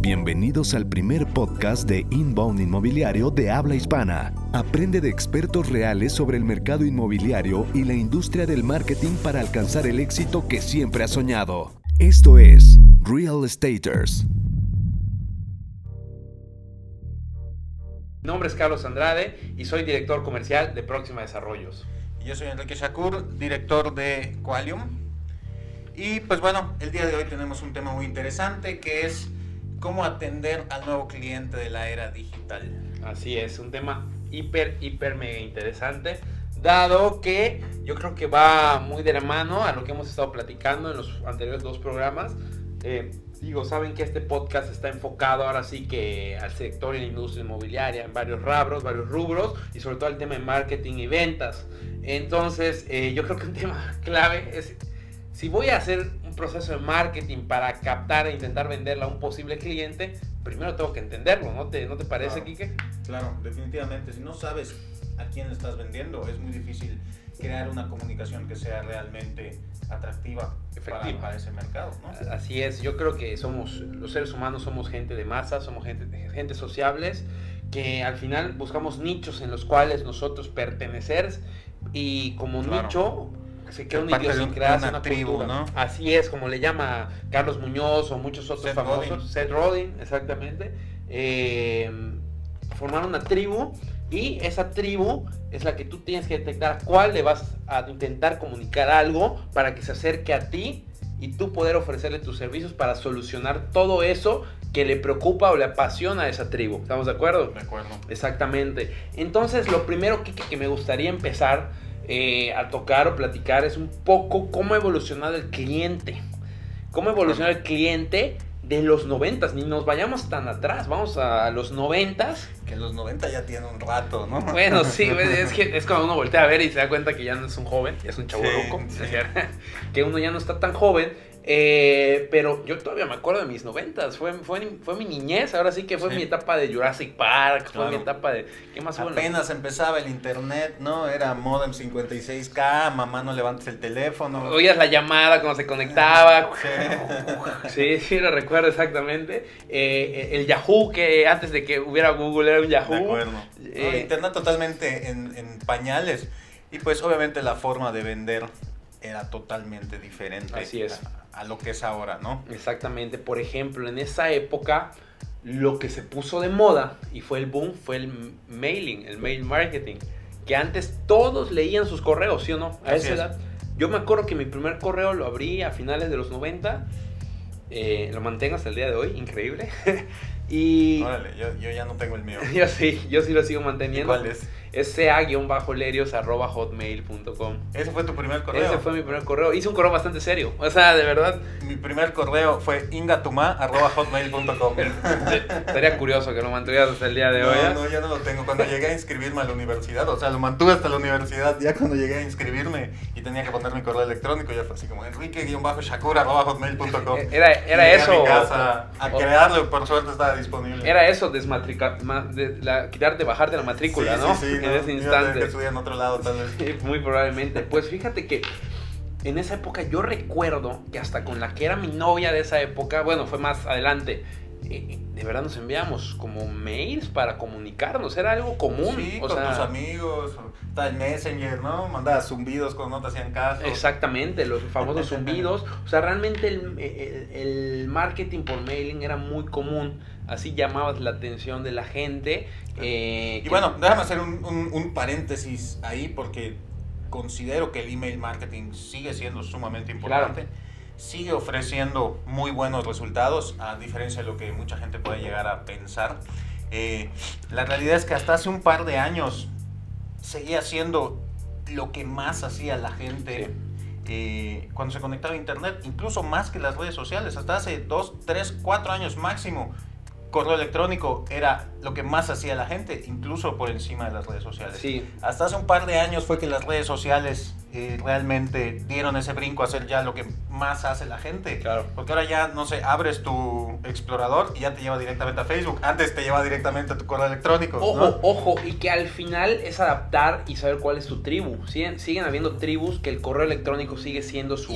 Bienvenidos al primer podcast de Inbound Inmobiliario de habla hispana. Aprende de expertos reales sobre el mercado inmobiliario y la industria del marketing para alcanzar el éxito que siempre has soñado. Esto es Real Estaters. Mi nombre es Carlos Andrade y soy director comercial de Próxima Desarrollos. Yo soy Enrique Shakur, director de Qualium. Y pues bueno, el día de hoy tenemos un tema muy interesante que es cómo atender al nuevo cliente de la era digital. Así es, un tema hiper, hiper, mega interesante, dado que yo creo que va muy de la mano a lo que hemos estado platicando en los anteriores dos programas. Eh, digo, saben que este podcast está enfocado ahora sí que al sector y la industria inmobiliaria, en varios rabros, varios rubros, y sobre todo al tema de marketing y ventas. Entonces, eh, yo creo que un tema clave es, si voy a hacer proceso de marketing para captar e intentar venderla a un posible cliente, primero tengo que entenderlo, ¿no te, ¿no te parece, Kike? Claro, definitivamente. Si no sabes a quién le estás vendiendo, es muy difícil crear una comunicación que sea realmente atractiva para, para, ese mercado. ¿no? Así es, yo creo que somos, los seres humanos somos gente de masa, somos gente, gente sociables, que al final buscamos nichos en los cuales nosotros pertenecer y como nicho se crea una idiosincrasia, una, tribu, ¿no? Así es, como le llama Carlos Muñoz o muchos otros famosos, Seth Rodin, exactamente. Eh, formar una tribu y esa tribu es la que tú tienes que detectar a cuál le vas a intentar comunicar algo para que se acerque a ti y tú poder ofrecerle tus servicios para solucionar todo eso que le preocupa o le apasiona a esa tribu. ¿Estamos de acuerdo? De acuerdo. Exactamente. Entonces, lo primero que, que me gustaría empezar eh, a tocar o platicar es un poco cómo ha evolucionado el cliente. Cómo evolucionó el cliente de los noventas, ni nos vayamos tan atrás, vamos a los noventas. Que los 90 ya tiene un rato, ¿no? Bueno, sí, es que es cuando uno voltea a ver y se da cuenta que ya no es un joven, ya es un chavo loco, que uno ya no está tan joven eh, pero yo todavía me acuerdo de mis noventas, fue, fue, fue mi niñez, ahora sí que fue mi etapa de Jurassic Park, fue mi etapa de... ¿Qué más Apenas empezaba el internet, ¿no? Era modem 56K, mamá no levantes el teléfono. Oías la llamada cuando se conectaba. Sí, sí, lo recuerdo exactamente. Eh, el Yahoo, que antes de que hubiera Google era un Yahoo. De acuerdo. Eh, internet totalmente en, en pañales. Y pues obviamente la forma de vender era totalmente diferente. Así es a lo que es ahora, ¿no? Exactamente. Por ejemplo, en esa época lo que se puso de moda y fue el boom fue el mailing, el mail marketing. Que antes todos leían sus correos, ¿sí o no? A esa edad. Yo me acuerdo que mi primer correo lo abrí a finales de los 90. Eh, lo mantengo hasta el día de hoy, increíble. y. Órale, yo, yo, ya no tengo el mío. yo sí, yo sí lo sigo manteniendo. ¿Cuál es? Es ca-lerios.hotmail.com. ¿Ese fue tu primer correo? Ese fue mi primer correo. Hice un correo bastante serio. O sea, de verdad. Mi primer correo fue ingatuma.hotmail.com. Sería curioso que lo mantuvieras hasta el día de hoy. No, ¿eh? no, ya no lo tengo. Cuando llegué a inscribirme a la universidad, o sea, lo mantuve hasta la universidad. Ya cuando llegué a inscribirme y tenía que poner mi correo electrónico, ya fue así como enrique-shakur.hotmail.com. Era, era eso. A mi casa a crearlo, por suerte estaba disponible. Era eso, desmatricar, de, la, quitarte, bajarte la matrícula, ¿no? Sí, sí en ese instante. Que en otro lado, tal vez. Muy probablemente. Pues fíjate que en esa época yo recuerdo que hasta con la que era mi novia de esa época, bueno, fue más adelante, eh, de verdad nos enviamos como mails para comunicarnos, era algo común. Sí, con tus amigos, tal Messenger, ¿no? Mandabas zumbidos cuando no te hacían caso. Exactamente, los famosos zumbidos. O sea, realmente el, el, marketing por mailing era muy común. Así llamabas la atención de la gente. Eh, y bueno, déjame hacer un, un, un paréntesis ahí porque considero que el email marketing sigue siendo sumamente importante sigue ofreciendo muy buenos resultados, a diferencia de lo que mucha gente puede llegar a pensar. Eh, la realidad es que hasta hace un par de años seguía siendo lo que más hacía la gente eh, cuando se conectaba a Internet, incluso más que las redes sociales. Hasta hace dos, tres, cuatro años máximo, correo electrónico era lo que más hacía la gente, incluso por encima de las redes sociales. Sí. Hasta hace un par de años fue que las redes sociales eh, realmente dieron ese brinco a hacer ya lo que más hace la gente. Claro. Porque ahora ya, no sé, abres tu explorador y ya te lleva directamente a Facebook. Antes te lleva directamente a tu correo electrónico. Ojo, ojo, y que al final es adaptar y saber cuál es tu tribu. Siguen, siguen habiendo tribus que el correo electrónico sigue siendo su,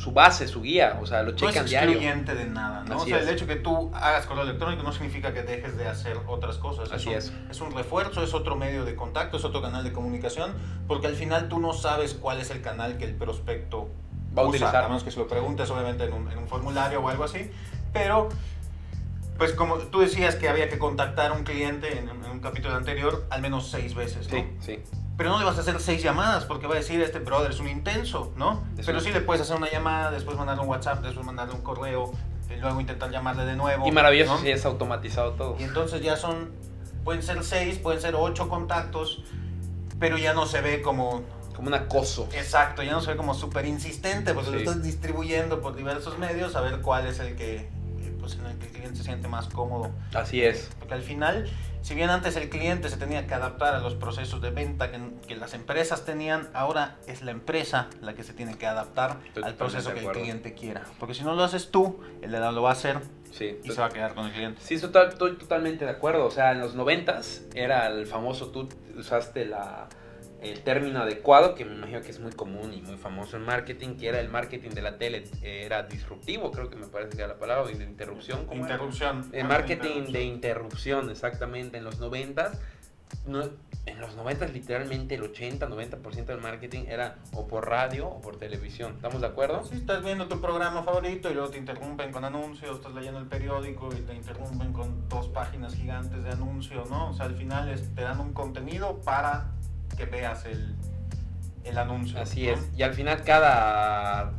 su, base, su guía. O sea, lo checan no diario. No de nada, ¿no? o sea, el hecho que tú hagas correo electrónico no significa que dejes de hacer otras cosas. Así es. Es un, es un refuerzo, es otro medio de contacto, es otro canal de comunicación, porque al final tú no sabes cuál es el canal que el prospecto va a utilizar. A menos que se lo preguntes, obviamente, en un, en un formulario o algo así. Pero, pues como tú decías que había que contactar a un cliente en, un capítulo anterior al menos seis veces, ¿no? Sí, sí. Pero no le vas a hacer seis llamadas porque va a decir, este brother es un intenso, ¿no? Pero sí le puedes hacer una llamada, después mandarle un WhatsApp, después mandarle un correo, y luego intentar llamarle de nuevo. Y maravilloso si es automatizado todo. Y entonces ya son, pueden ser seis, pueden ser ocho contactos, pero ya no se ve como... Como un acoso. Exacto, ya no se ve como súper insistente, porque lo estás distribuyendo por diversos medios a ver cuál es el que, pues, en el que el cliente se siente más cómodo. Así es. Porque al final si bien antes el cliente se tenía que adaptar a los procesos de venta que, las empresas tenían, ahora es la empresa la que se tiene que adaptar al proceso que el cliente quiera. Porque si no lo haces tú, el de lo va a hacer y se va a quedar con el cliente. Sí, estoy totalmente de acuerdo. O sea, en los noventas era el famoso, tú usaste la el término adecuado, que me imagino que es muy común y muy famoso en marketing, que era el marketing de la tele, era disruptivo, creo que me parece que era la palabra, de interrupción. Interrupción. El marketing de interrupción, exactamente, en los 90 no, en los 90 literalmente el 80-90% del marketing era o por radio o por televisión. ¿Estamos de acuerdo? Sí, estás viendo tu programa favorito y luego te interrumpen con anuncios, estás leyendo el periódico y te interrumpen con dos páginas gigantes de anuncios, ¿no? O sea, al final te dan un contenido para que veas el, el anuncio. Así es. Y al final cada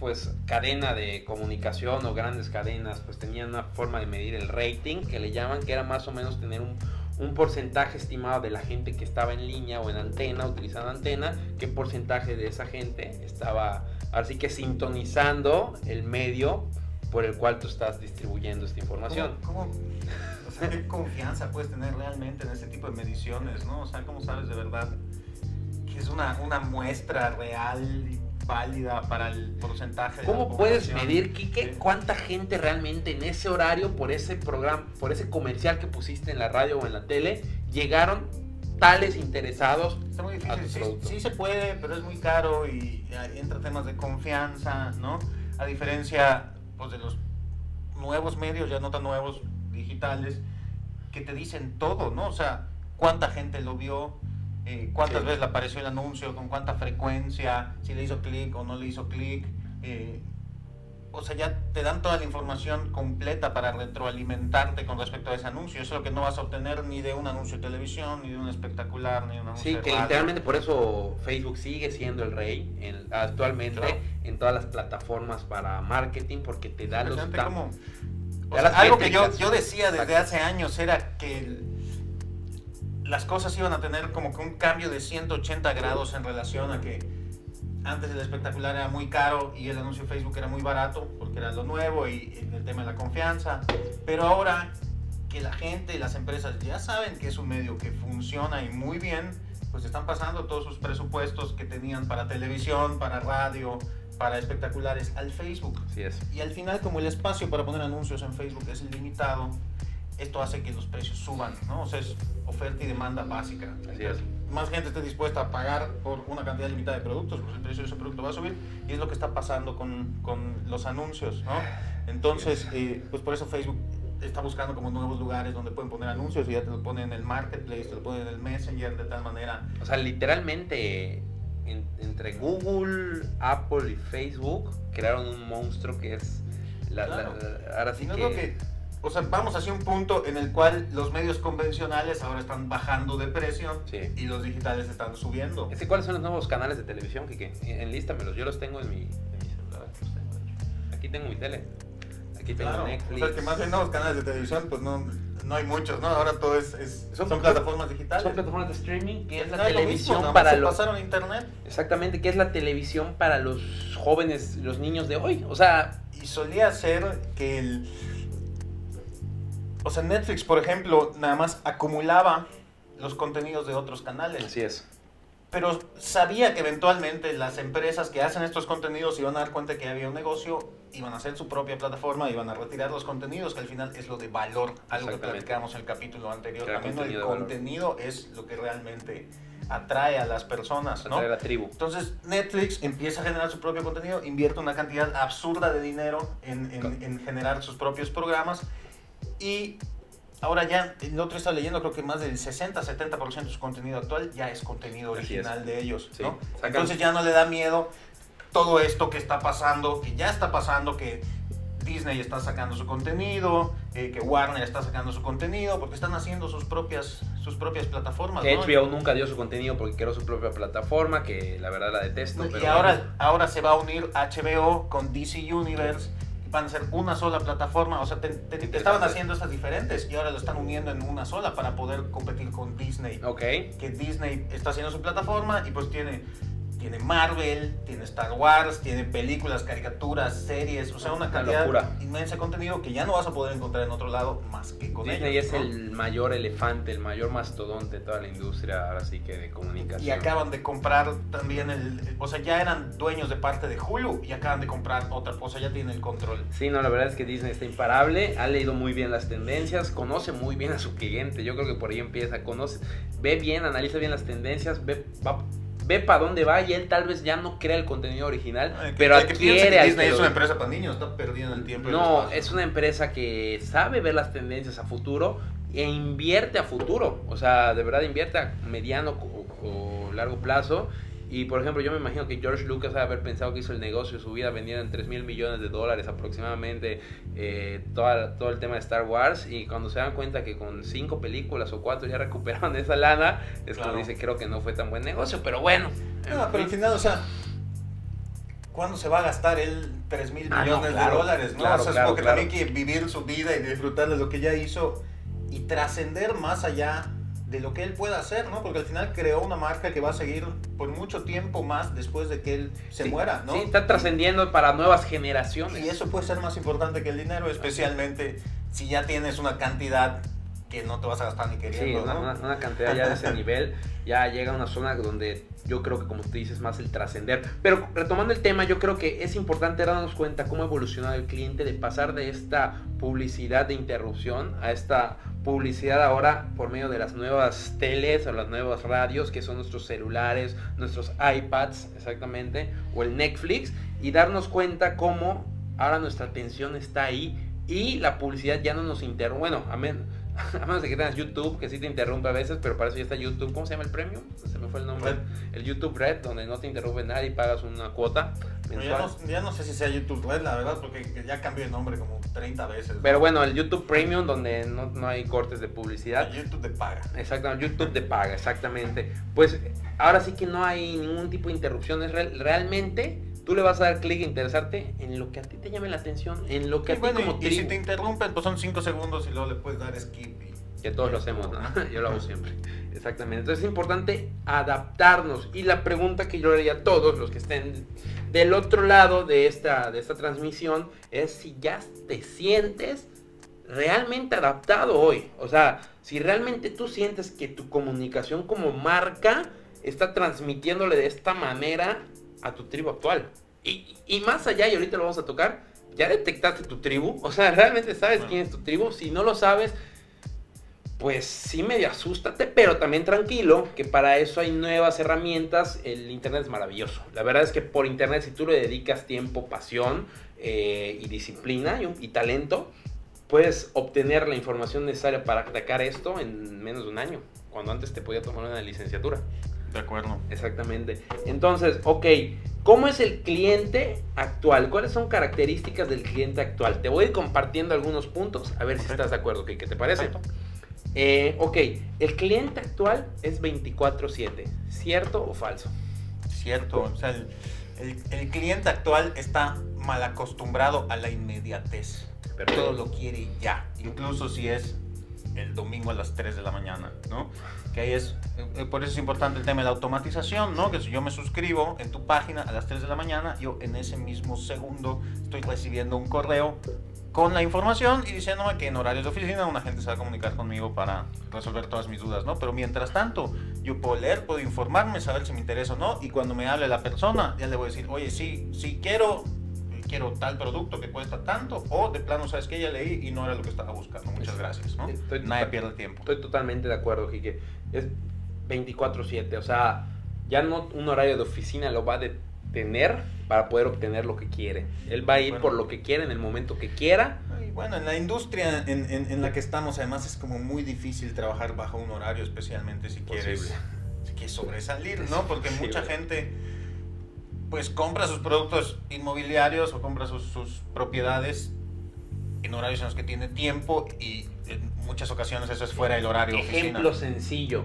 pues cadena de comunicación o grandes cadenas pues tenían una forma de medir el rating que le llaman que era más o menos tener un, un porcentaje estimado de la gente que estaba en línea o en antena, utilizando antena, qué porcentaje de esa gente estaba así que sintonizando el medio por el cual tú estás distribuyendo esta información. ¿Cómo, ¿qué confianza puedes tener realmente en ese tipo de mediciones, no? O sea, ¿cómo sabes de verdad que es una, una muestra real y válida para el porcentaje? ¿Cómo puedes medir, Kike, cuánta gente realmente en ese horario, por ese programa, por ese comercial que pusiste en la radio o en la tele, llegaron tales interesados Está muy difícil. Sí, sí, se puede, pero es muy caro y entra temas de confianza, ¿no? A diferencia pues, de los nuevos medios, ya no tan nuevos, digitales, que te dicen todo, ¿no? O sea, cuánta gente lo vio, eh, cuántas veces le apareció el anuncio, con cuánta frecuencia, si le hizo clic o no le hizo clic. Eh, o sea, ya te dan toda la información completa para retroalimentarte con respecto a ese anuncio. Eso es lo que no vas a obtener ni de un anuncio de televisión, ni de un espectacular, ni de un anuncio Sí, que literalmente por eso Facebook sigue siendo el rey actualmente en todas las plataformas para marketing, porque te da los... Como, algo que yo, yo decía desde hace años era que las cosas iban a tener como que un cambio de 180 grados en relación a que antes el espectacular era muy caro y el anuncio de Facebook era muy barato porque era lo nuevo y el tema de la confianza. Pero ahora que la gente y las empresas ya saben que es un medio que funciona y muy bien, pues están pasando todos sus presupuestos que tenían para televisión, para radio, para espectaculares al Facebook. Así es. Y al final, como el espacio para poner anuncios en Facebook es ilimitado, esto hace que los precios suban, ¿no? O sea, es oferta y demanda básica. Así es. Más gente esté dispuesta a pagar por una cantidad limitada de productos, pues el precio de ese producto va a subir y es lo que está pasando con, con los anuncios, ¿no? Entonces, eh, pues por eso Facebook está buscando como nuevos lugares donde pueden poner anuncios y ya te lo ponen en el marketplace, te lo ponen en el messenger de tal manera. O sea, literalmente entre Google, Apple y Facebook crearon un monstruo que es la, ahora sí que... o sea, vamos hacia un punto en el cual los medios convencionales ahora están bajando de precio y los digitales están subiendo. ¿Cuáles son los nuevos canales de televisión, Kike? Enlístamelos, yo los tengo en mi, celular. Aquí tengo mi tele. Aquí tengo Netflix. O sea, que más bien nuevos canales de televisión, pues no no hay muchos, ¿no? Ahora todo es, son, plataformas digitales. Son plataformas de streaming, que es la televisión para los... pasaron a internet. Exactamente, que es la televisión para los jóvenes, los niños de hoy. O sea... Y solía ser que el... O sea, Netflix, por ejemplo, nada más acumulaba los contenidos de otros canales. Así es. pero sabía que eventualmente las empresas que hacen estos contenidos iban a dar cuenta que había un negocio, iban a hacer su propia plataforma, iban a retirar los contenidos, que al final es lo de valor, algo que platicamos en el capítulo anterior. También el contenido es lo que realmente atrae a las personas, ¿no? Atrae a la tribu. Entonces Netflix empieza a generar su propio contenido, invierte una cantidad absurda de dinero en, en, en generar sus propios programas y Ahora ya, el otro está leyendo, creo que más del 60-70% de su contenido actual ya es contenido original de ellos, ¿no? Entonces ya no le da miedo todo esto que está pasando, que ya está pasando, que Disney está sacando su contenido, eh, que Warner está sacando su contenido, porque están haciendo sus propias, sus propias plataformas. HBO nunca dio su contenido porque creó su propia plataforma, que la verdad la detesto. y ahora, ahora se va a unir HBO con DC Universe van a ser una sola plataforma, o sea, estaban haciendo estas diferentes y ahora lo están uniendo en una sola para poder competir con Disney. Ok. Que Disney está haciendo su plataforma y pues tiene tiene Marvel, tiene Star Wars, tiene películas, caricaturas, series, o sea, una cantidad inmensa de contenido que ya no vas a poder encontrar en otro lado más que con Disney es el mayor elefante, el mayor mastodonte de toda la industria, así que de comunicación. Y acaban de comprar también el, o sea, ya eran dueños de parte de Hulu y acaban de comprar otra cosa, ya tienen el control. Sí, no, la verdad es que Disney está imparable, ha leído muy bien las tendencias, conoce muy bien a su cliente, yo creo que por ahí empieza, conoce, ve bien, analiza bien las tendencias, ve, va ve para dónde va y él tal vez ya no crea el contenido original, pero adquiere Disney es una empresa para niños, está perdiendo el tiempo. No, es una empresa que sabe ver las tendencias a futuro e invierte a futuro, o sea, de verdad invierte a mediano o largo plazo y por ejemplo, yo me imagino que George Lucas debe haber pensado que hizo el negocio de su vida vendiendo en 3 mil millones de dólares aproximadamente eh, todo el tema de Star Wars. Y cuando se dan cuenta que con 5 películas o 4 ya recuperaron esa lana, es cuando dice, creo que no fue tan buen negocio, pero bueno. No, pero al final, o sea, ¿cuándo se va a gastar él 3 mil ah, millones de dólares? ¿no? o sea, es porque también quiere vivir su vida y disfrutar de lo que ya hizo y trascender más allá de lo que él pueda hacer, ¿no? Porque al final creó una marca que va a seguir por mucho tiempo más después de que él se muera, ¿no? Sí, está trascendiendo para nuevas generaciones. Y eso puede ser más importante que el dinero, especialmente si ya tienes una cantidad que no te vas a gastar ni queriendo, sí, una, una, cantidad ya de ese nivel, ya llega a una zona donde yo creo que como tú dices más el trascender. Pero retomando el tema, yo creo que es importante darnos cuenta cómo ha evolucionado el cliente de pasar de esta publicidad de interrupción a esta publicidad ahora por medio de las nuevas teles o las nuevas radios que son nuestros celulares, nuestros iPads exactamente, o el Netflix, y darnos cuenta cómo ahora nuestra atención está ahí y la publicidad ya no nos interrumpe. Bueno, amén a menos de que tengas YouTube, que sí te interrumpe a veces, pero para eso ya está YouTube. ¿Cómo se llama el premium? Se me fue el nombre. El YouTube Red, donde no te interrumpe nadie y pagas una cuota. Ya no, sé si sea YouTube Red, la verdad, porque ya cambió de nombre como 30 veces. Pero bueno, el YouTube Premium, donde no, no hay cortes de publicidad. El YouTube de paga. Exactamente, YouTube de paga, exactamente. Pues ahora sí que no hay ningún tipo de interrupciones. realmente tú le vas a dar clic a interesarte en lo que a ti te llame la atención, en lo que a ti como y, y si te interrumpen, pues son 5 segundos y luego le puedes dar skip. Que todos lo hacemos, ¿no? Yo lo hago siempre. Exactamente. Entonces es importante adaptarnos. Y la pregunta que yo le haría a todos los que estén del otro lado de esta, de esta transmisión es si ya te sientes realmente adaptado hoy. O sea, si realmente tú sientes que tu comunicación como marca está transmitiéndole de esta manera a tu tribu actual. Y, más allá, y ahorita lo vamos a tocar, ya detectaste tu tribu, o sea, realmente sabes quién es tu tribu. Si no lo sabes, pues sí medio asústate, pero también tranquilo, que para eso hay nuevas herramientas. El Internet es maravilloso. La verdad es que por Internet, si tú le dedicas tiempo, pasión eh, y disciplina y, y, talento, puedes obtener la información necesaria para atacar esto en menos de un año, cuando antes te podía tomar una licenciatura. De acuerdo. Exactamente. Entonces, ok, ¿cómo es el cliente actual? ¿Cuáles son características del cliente actual? Te voy a ir compartiendo algunos puntos, a ver si estás de acuerdo. ¿Qué te parece? Eh, ok, el cliente actual es 24/7, ¿cierto o falso? Cierto, o sea, el, el, cliente actual está mal acostumbrado a la inmediatez. Todo lo quiere ya, incluso si es el domingo a las 3 de la mañana, ¿no? Que ahí es, eh, por eso es importante el tema de la automatización, ¿no? Que si yo me suscribo en tu página a las 3 de la mañana, yo en ese mismo segundo estoy recibiendo un correo con la información y diciéndome que en horarios de oficina una gente se va a comunicar conmigo para resolver todas mis dudas, ¿no? Pero mientras tanto, yo puedo leer, puedo informarme, saber si me interesa o no, y cuando me hable la persona, ya le voy a decir, oye, sí, sí quiero, quiero tal producto que cuesta tanto, o de plano, sabes que ya leí y no era lo que estaba buscando. Muchas gracias, ¿no? Estoy Nadie pierde tiempo. Estoy totalmente de acuerdo, Quique. Es 24/7, o sea, ya no un horario de oficina lo va a detener para poder obtener lo que quiere. Él va a ir por lo que quiere en el momento que quiera. bueno, en la industria en, en, la que estamos, además es como muy difícil trabajar bajo un horario, especialmente si quieres, si quieres sobresalir, ¿no? Porque mucha gente pues compra sus productos inmobiliarios o compra sus, sus propiedades en horarios en los que tiene tiempo y en muchas ocasiones eso es fuera del horario. Ejemplo sencillo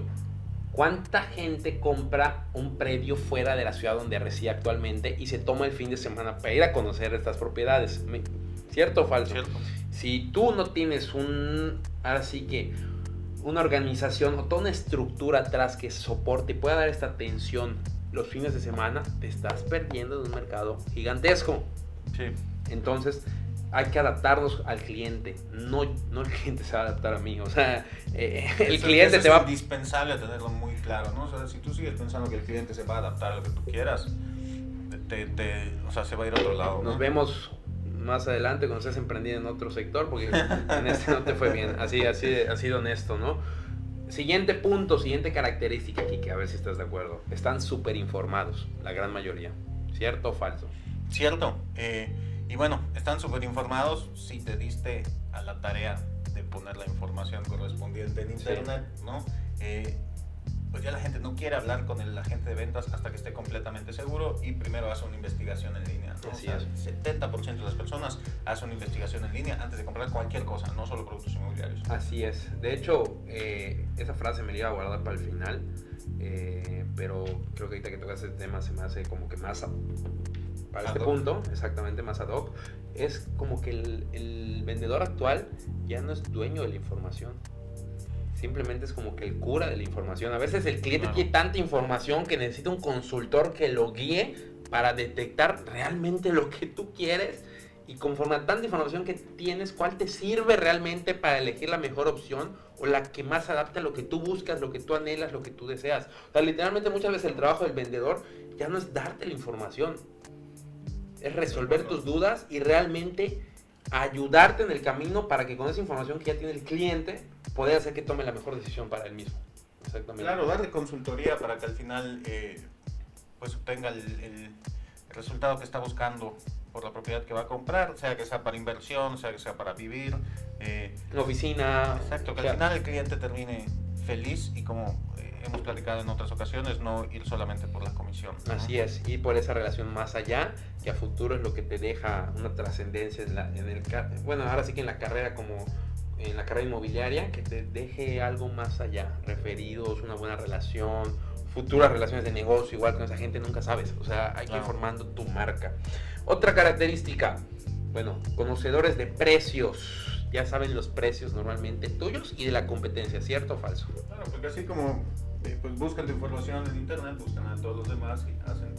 ¿Cuánta gente compra un predio fuera de la ciudad donde reside actualmente y se toma el fin de semana para ir a conocer estas propiedades? ¿Cierto o falso? Cierto. Si tú no tienes un, así que, una organización o toda una estructura atrás que soporte y pueda dar esta atención los fines de semana, te estás perdiendo de un mercado gigantesco. Sí. Entonces, hay que adaptarnos al cliente, no, no el cliente se va a adaptar a mí, o sea, eh, el cliente te va... Es indispensable tenerlo muy claro, ¿no? O sea, si tú sigues pensando que el cliente se va a adaptar a lo que tú quieras, te, te, o sea, se va a ir a otro lado. Nos vemos más adelante cuando estés emprendiendo en otro sector, porque en este no te fue bien, así, así, así de honesto, ¿no? Siguiente punto, siguiente característica aquí, que a ver si estás de acuerdo. Están súper informados, la gran mayoría. ¿Cierto o falso? Cierto. Eh, y bueno, están súper informados si te diste a la tarea de poner la información correspondiente en internet, ¿no? Eh, pues ya la gente no quiere hablar con el agente de ventas hasta que esté completamente seguro y primero hace una investigación en línea. ¿no? Así es. 70% de las personas hacen una investigación en línea antes de comprar cualquier cosa, no solo productos inmobiliarios. Así es. De hecho, eh, esa frase me la iba a guardar para el final, eh, pero creo que ahorita que tocas ese tema se me hace como que más para este punto, exactamente más ad hoc, es como que el, vendedor actual ya no es dueño de la información. Simplemente es como que el cura de la información. A veces el cliente tiene tanta información que necesita un consultor que lo guíe para detectar realmente lo que tú quieres y conforme a tanta información que tienes, cuál te sirve realmente para elegir la mejor opción o la que más adapta a lo que tú buscas, lo que tú anhelas, lo que tú deseas. O sea, literalmente muchas veces el trabajo del vendedor ya no es darte la información, es resolver tus dudas y realmente ayudarte en el camino para que con esa información que ya tiene el cliente pueda hacer que tome la mejor decisión para él mismo. Exactamente. Claro, darle consultoría para que al final eh, pues obtenga el, resultado que está buscando por la propiedad que va a comprar, sea que sea para inversión, sea que sea para vivir. Eh, oficina. Exacto, que al final el cliente termine feliz y como hemos platicado en otras ocasiones, no ir solamente por la comisión. Así es, y por esa relación más allá, que a futuro es lo que te deja una trascendencia en, en el, bueno, ahora sí que en la carrera como en la carrera inmobiliaria, que te deje algo más allá, referidos, una buena relación, futuras relaciones de negocio, igual con esa gente nunca sabes, o sea, hay que ir formando tu marca. Otra característica, bueno, conocedores de precios, ya saben los precios normalmente tuyos y de la competencia, ¿cierto o falso? Claro, porque así como pues buscan tu información en internet, buscan a todos los demás y hacen...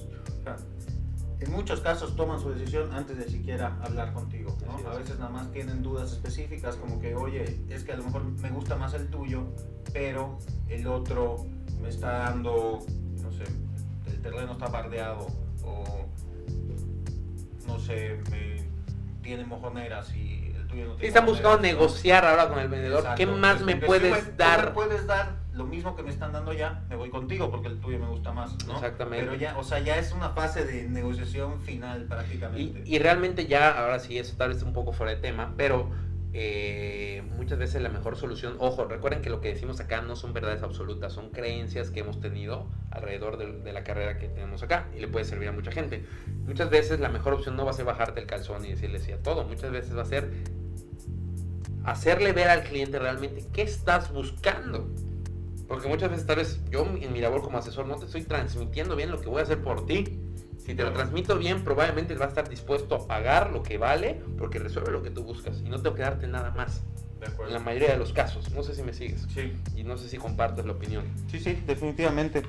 en muchos casos toman su decisión antes de siquiera hablar contigo. ¿no? A veces nada más tienen dudas específicas como que, oye, es que a lo mejor me gusta más el tuyo, pero el otro me está dando, no sé, el terreno está bardeado o, no sé, me tiene mojoneras y el tuyo no tiene están buscando negociar ahora con el vendedor. ¿Qué más me puedes dar? Me puedes dar lo mismo que me están dando ya, me voy contigo porque el tuyo me gusta más, ¿no? Exactamente. Pero ya, o sea, ya es una fase de negociación final prácticamente. Y, realmente ya, ahora sí, eso tal vez un poco fuera de tema, pero eh, muchas veces la mejor solución, ojo, recuerden que lo que decimos acá no son verdades absolutas, son creencias que hemos tenido alrededor de, de, la carrera que tenemos acá y le puede servir a mucha gente. Muchas veces la mejor opción no va a ser bajarte el calzón y decirle sí a todo, muchas veces va a ser hacerle ver al cliente realmente qué estás buscando. Porque muchas veces tal vez yo en mi labor como asesor no te estoy transmitiendo bien lo que voy a hacer por ti. Si te lo transmito bien, probablemente vas a estar dispuesto a pagar lo que vale porque resuelve lo que tú buscas y no tengo que darte nada más. En la mayoría de los casos. No sé si me sigues. Sí. Y no sé si compartes la opinión. Sí, sí, definitivamente.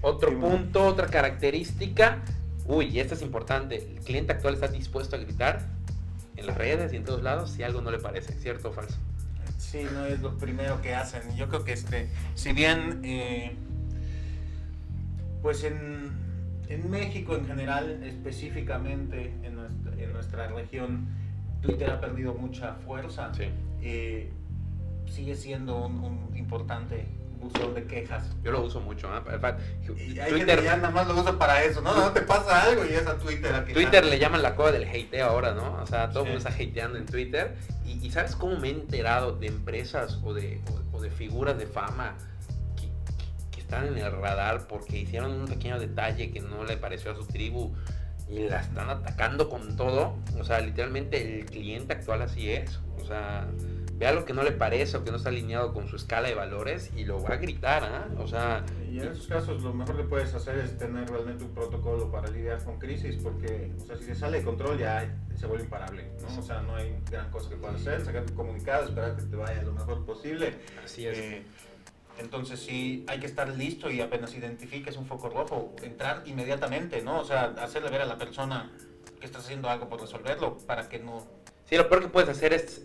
Otro punto, otra característica. Uy, esta es importante. El cliente actual está dispuesto a gritar en las redes y en todos lados si algo no le parece, ¿cierto o falso? Sí, no es lo primero que hacen. Yo creo que este, si bien, eh, pues en, en, México en general, específicamente en nuestra, en nuestra región, Twitter ha perdido mucha fuerza. Sí. Eh, sigue siendo un, un importante buzón de quejas. Yo lo uso mucho. ¿eh? Twitter ya nada más lo uso para eso, ¿no? No te pasa algo y es a Twitter. A Twitter le llaman la coda del hateo ahora, ¿no? O sea, todo el mundo está hateando en Twitter. Y, ¿sabes cómo me he enterado de empresas o de, o, de figuras de fama que, que, están en el radar porque hicieron un pequeño detalle que no le pareció a su tribu? y la están atacando con todo. O sea, literalmente el cliente actual así es. O sea, ve algo que no le parece o que no está alineado con su escala de valores y lo va a gritar, ¿ah? O sea... Y en esos casos lo mejor que puedes hacer es tener realmente un protocolo para lidiar con crisis, porque, o sea, si se sale de control ya se vuelve imparable, ¿no? O sea, no hay gran cosa que puedas hacer, sacar tu comunicado, esperar que te vaya lo mejor posible. Así es. Eh, entonces sí, hay que estar listo y apenas identifiques un foco rojo, entrar inmediatamente, ¿no? O sea, hacerle ver a la persona que estás haciendo algo por resolverlo para que no Sí, lo peor que puedes hacer es,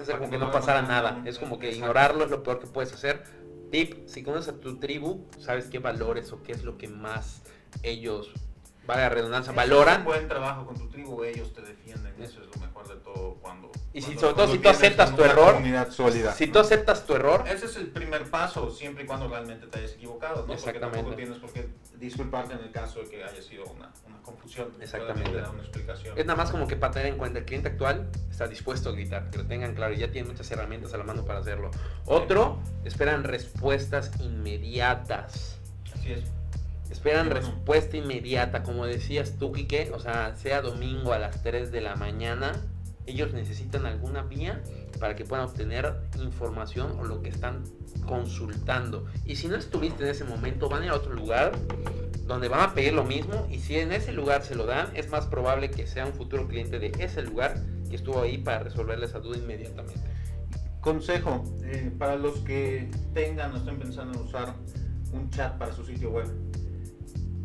hacer como que no pasara nada. Es como que ignorarlo es lo peor que puedes hacer. Tip, si conoces a tu tribu, sabes qué valores o qué es lo que más ellos, vale la redundancia, valoran. un buen trabajo con tu tribu, ellos te defienden. Eso es lo mejor de todo cuando y si, sobre todo si tú aceptas tu error, si tú aceptas tu error, ese es el primer paso, siempre y cuando realmente te hayas equivocado, ¿no? Exactamente. Porque tienes por qué disculparte en el caso de que haya sido una, una confusión. Exactamente. Una explicación. Es nada más como que para tener en cuenta, el cliente actual está dispuesto a gritar, que lo tengan claro, y ya tiene muchas herramientas a la mano para hacerlo. Otro, esperan respuestas inmediatas. Así es. Esperan respuesta inmediata, como decías tú, Quique, o sea, sea domingo a las 3 de la mañana, ellos necesitan alguna vía para que puedan obtener información o lo que están consultando. Y si no estuviste en ese momento, van a ir a otro lugar donde van a pedir lo mismo y si en ese lugar se lo dan, es más probable que sea un futuro cliente de ese lugar que estuvo ahí para resolverle esa duda inmediatamente. Consejo, eh, para los que tengan o estén pensando en usar un chat para su sitio web,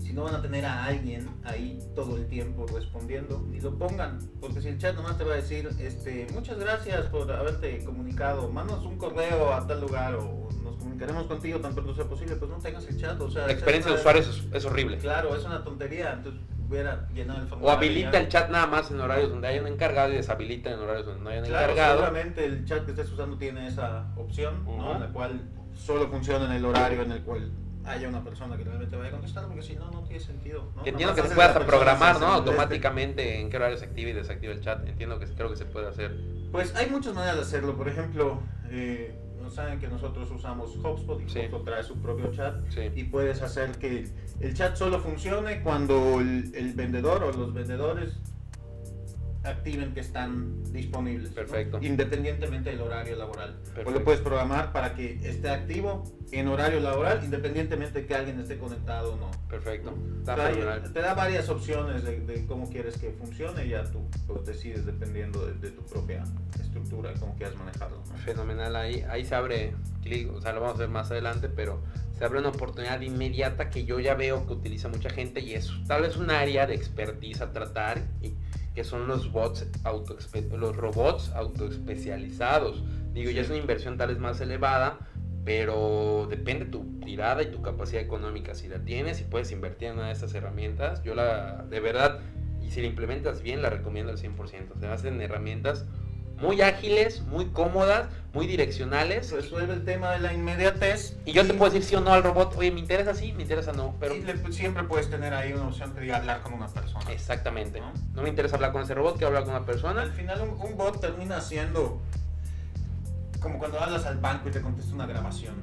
si no van a tener a alguien ahí todo el tiempo respondiendo, y lo pongan, porque si el chat nomás te va a decir, este, muchas gracias por haberte comunicado, mándanos un correo a tal lugar o nos comunicaremos contigo tan pronto sea posible, pues no tengas el chat, o sea... La experiencia de usuario es, horrible. Claro, es una tontería, entonces hubiera llenado el formulario. O habilita el chat nada más en horarios donde haya un encargado y deshabilita en horarios donde no haya un encargado. Seguramente el chat que estés usando tiene esa opción, ¿no? En la cual solo funciona en el horario en el cual haya una persona que realmente vaya a contestar, porque si no, no tiene sentido. ¿no? Que entiendo que se puede hasta programar, ¿no? Automáticamente en qué horario se activa y desactiva el chat. Entiendo que creo que se puede hacer. Pues hay muchas maneras de hacerlo. Por ejemplo, eh, saben que nosotros usamos HubSpot y HubSpot trae su propio chat y puedes hacer que el chat solo funcione cuando el vendedor o los vendedores activen que están disponibles. Perfecto. Independientemente del horario laboral. O lo puedes programar para que esté activo en horario laboral, independientemente de que alguien esté conectado o no. Perfecto. te da varias opciones de, cómo quieres que funcione y ya tú pues, decides dependiendo de, tu propia estructura y cómo quieras manejarlo. Fenomenal. Ahí, ahí se abre clic, o sea, lo vamos a ver más adelante, pero se abre una oportunidad inmediata que yo ya veo que utiliza mucha gente y es tal vez un área de expertise a tratar y que son los bots auto los robots autoespecializados. Digo, ya es una inversión tal vez más elevada, pero depende de tu tirada y tu capacidad económica. Si la tienes y puedes invertir en una de estas herramientas, yo la, de verdad, y si la implementas bien, la recomiendo al 100%. Se hacen herramientas muy ágiles, muy cómodas, muy direccionales. Resuelve el tema de la inmediatez. Y yo te puedo decir sí o no al robot, oye, me interesa sí, me interesa no. Pero siempre puedes tener ahí una opción que diga hablar con una persona. Exactamente. ¿no? me interesa hablar con ese robot, quiero hablar con una persona. Al final un, bot termina siendo como cuando hablas al banco y te contesta una grabación.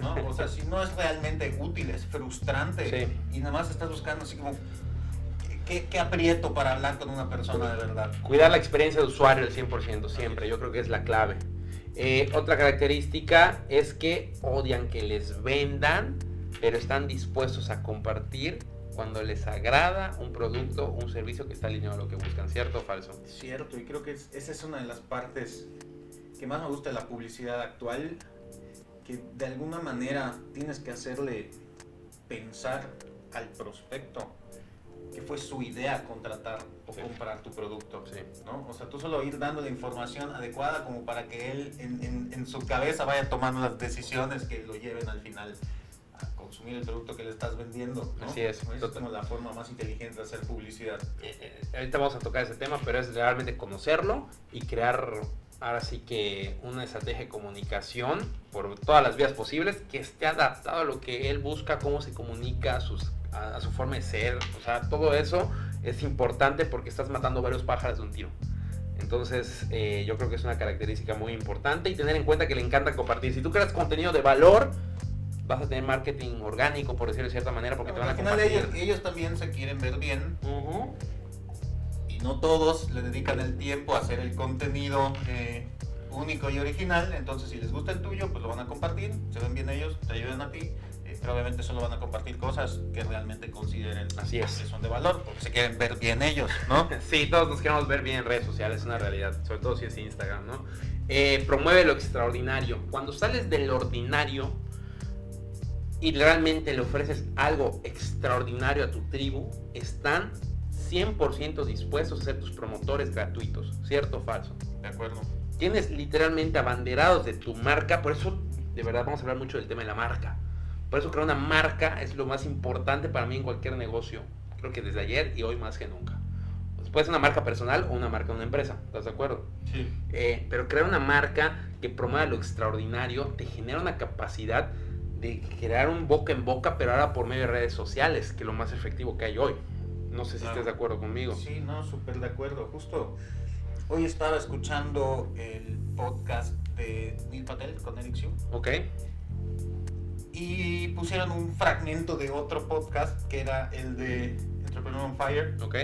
¿no? O sea, si no es realmente útil, es frustrante. Y nada más estás buscando así como ¿Qué, aprieto para hablar con una persona de verdad? Cuidar la experiencia de usuario al 100%, siempre. Yo creo que es la clave. Eh, otra característica es que odian que les vendan, pero están dispuestos a compartir cuando les agrada un producto, un servicio que está alineado a lo que buscan, ¿cierto o falso? Cierto, y creo que esa es una de las partes que más me gusta de la publicidad actual, que de alguna manera tienes que hacerle pensar al prospecto que fue su idea contratar o comprar tu producto. ¿no? O sea, tú solo ir dando la información adecuada como para que él en, en, su cabeza vaya tomando las decisiones que lo lleven al final a consumir el producto que le estás vendiendo. ¿no? Así es. es como la forma más inteligente de hacer publicidad. Eh, eh, ahorita vamos a tocar ese tema, pero es realmente conocerlo y crear ahora sí que una estrategia de comunicación por todas las vías posibles que esté adaptado a lo que él busca, cómo se comunica, a, sus, a, su forma de ser, o sea, todo eso es importante porque estás matando varios pájaros de un tiro. Entonces, eh, yo creo que es una característica muy importante y tener en cuenta que le encanta compartir. Si tú creas contenido de valor, vas a tener marketing orgánico, por decirlo de cierta manera, porque te van a compartir. Ellos, ellos, también se quieren ver bien no todos le dedican el tiempo a hacer el contenido eh, único y original, entonces si les gusta el tuyo, pues lo van a compartir, se ven bien ellos, te ayudan a ti, pero obviamente solo van a compartir cosas que realmente consideren Así es. que son de valor, porque se quieren ver bien ellos, ¿no? sí, todos nos queremos ver bien en redes sociales, es una realidad, sobre todo si es Instagram, ¿no? Eh, promueve lo extraordinario. Cuando sales del ordinario y realmente le ofreces algo extraordinario a tu tribu, están 100% dispuestos a ser tus promotores gratuitos, ¿cierto o falso? De acuerdo. Tienes literalmente abanderados de tu marca, por eso de verdad vamos a hablar mucho del tema de la marca. Por eso crear una marca es lo más importante para mí en cualquier negocio. Creo que desde ayer y hoy más que nunca. Pues puede ser una marca personal o una marca de una empresa, ¿estás de acuerdo? Sí. Eh, pero crear una marca que promueva lo extraordinario te genera una capacidad de crear un boca en boca, pero ahora por medio de redes sociales, que es lo más efectivo que hay hoy. No sé si estés de acuerdo conmigo. Sí, no, súper de acuerdo. Justo hoy estaba escuchando el podcast de Neil Patel con Eric Xu. Ok. Y pusieron un fragmento de otro podcast que era el de Entrepreneur on Fire. Ok.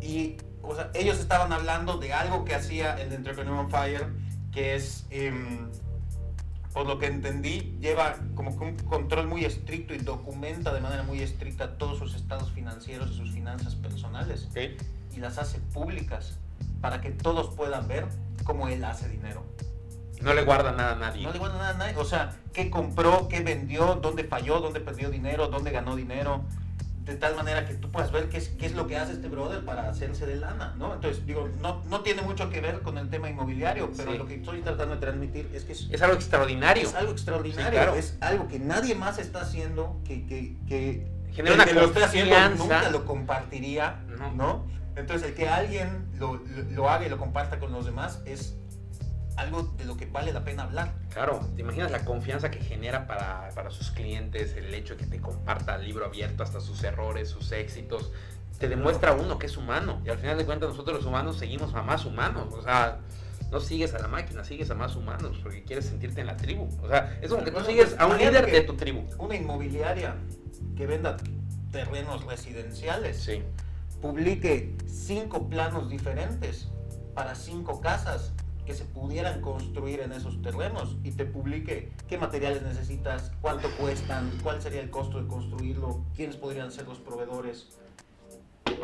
Y o sea, ellos estaban hablando de algo que hacía el de Entrepreneur on Fire, que es... Em, por lo que entendí, lleva como que un control muy estricto y documenta de manera muy estricta todos sus estados financieros y sus finanzas personales. Y las hace públicas para que todos puedan ver cómo él hace dinero. No le guarda nada a nadie. No le guarda nada a nadie. O sea, qué compró, qué vendió, dónde falló, dónde perdió dinero, dónde ganó dinero de tal manera que tú puedas ver qué es, qué es lo que hace este brother para hacerse de lana, ¿no? Entonces, digo, no, no tiene mucho que ver con el tema inmobiliario, pero lo que estoy tratando de transmitir es que es, algo extraordinario. Es algo extraordinario, es algo que nadie más está haciendo, que, que, que genera una que lo esté haciendo nunca lo compartiría, ¿no? Entonces, el que alguien lo, lo, lo haga y lo comparta con los demás es algo de lo que vale la pena hablar. Claro, te imaginas la confianza que genera para, para sus clientes, el hecho de que te comparta el libro abierto hasta sus errores, sus éxitos, te demuestra uno que es humano. Y al final de cuentas nosotros los humanos seguimos a más humanos. O sea, no sigues a la máquina, sigues a más humanos porque quieres sentirte en la tribu. O sea, es como que tú sigues a un líder de tu tribu. Una inmobiliaria que venda terrenos residenciales. Sí. Publique cinco planos diferentes para cinco casas que se pudieran construir en esos terrenos y te publique qué materiales necesitas, cuánto cuestan, cuál sería el costo de construirlo, quiénes podrían ser los proveedores.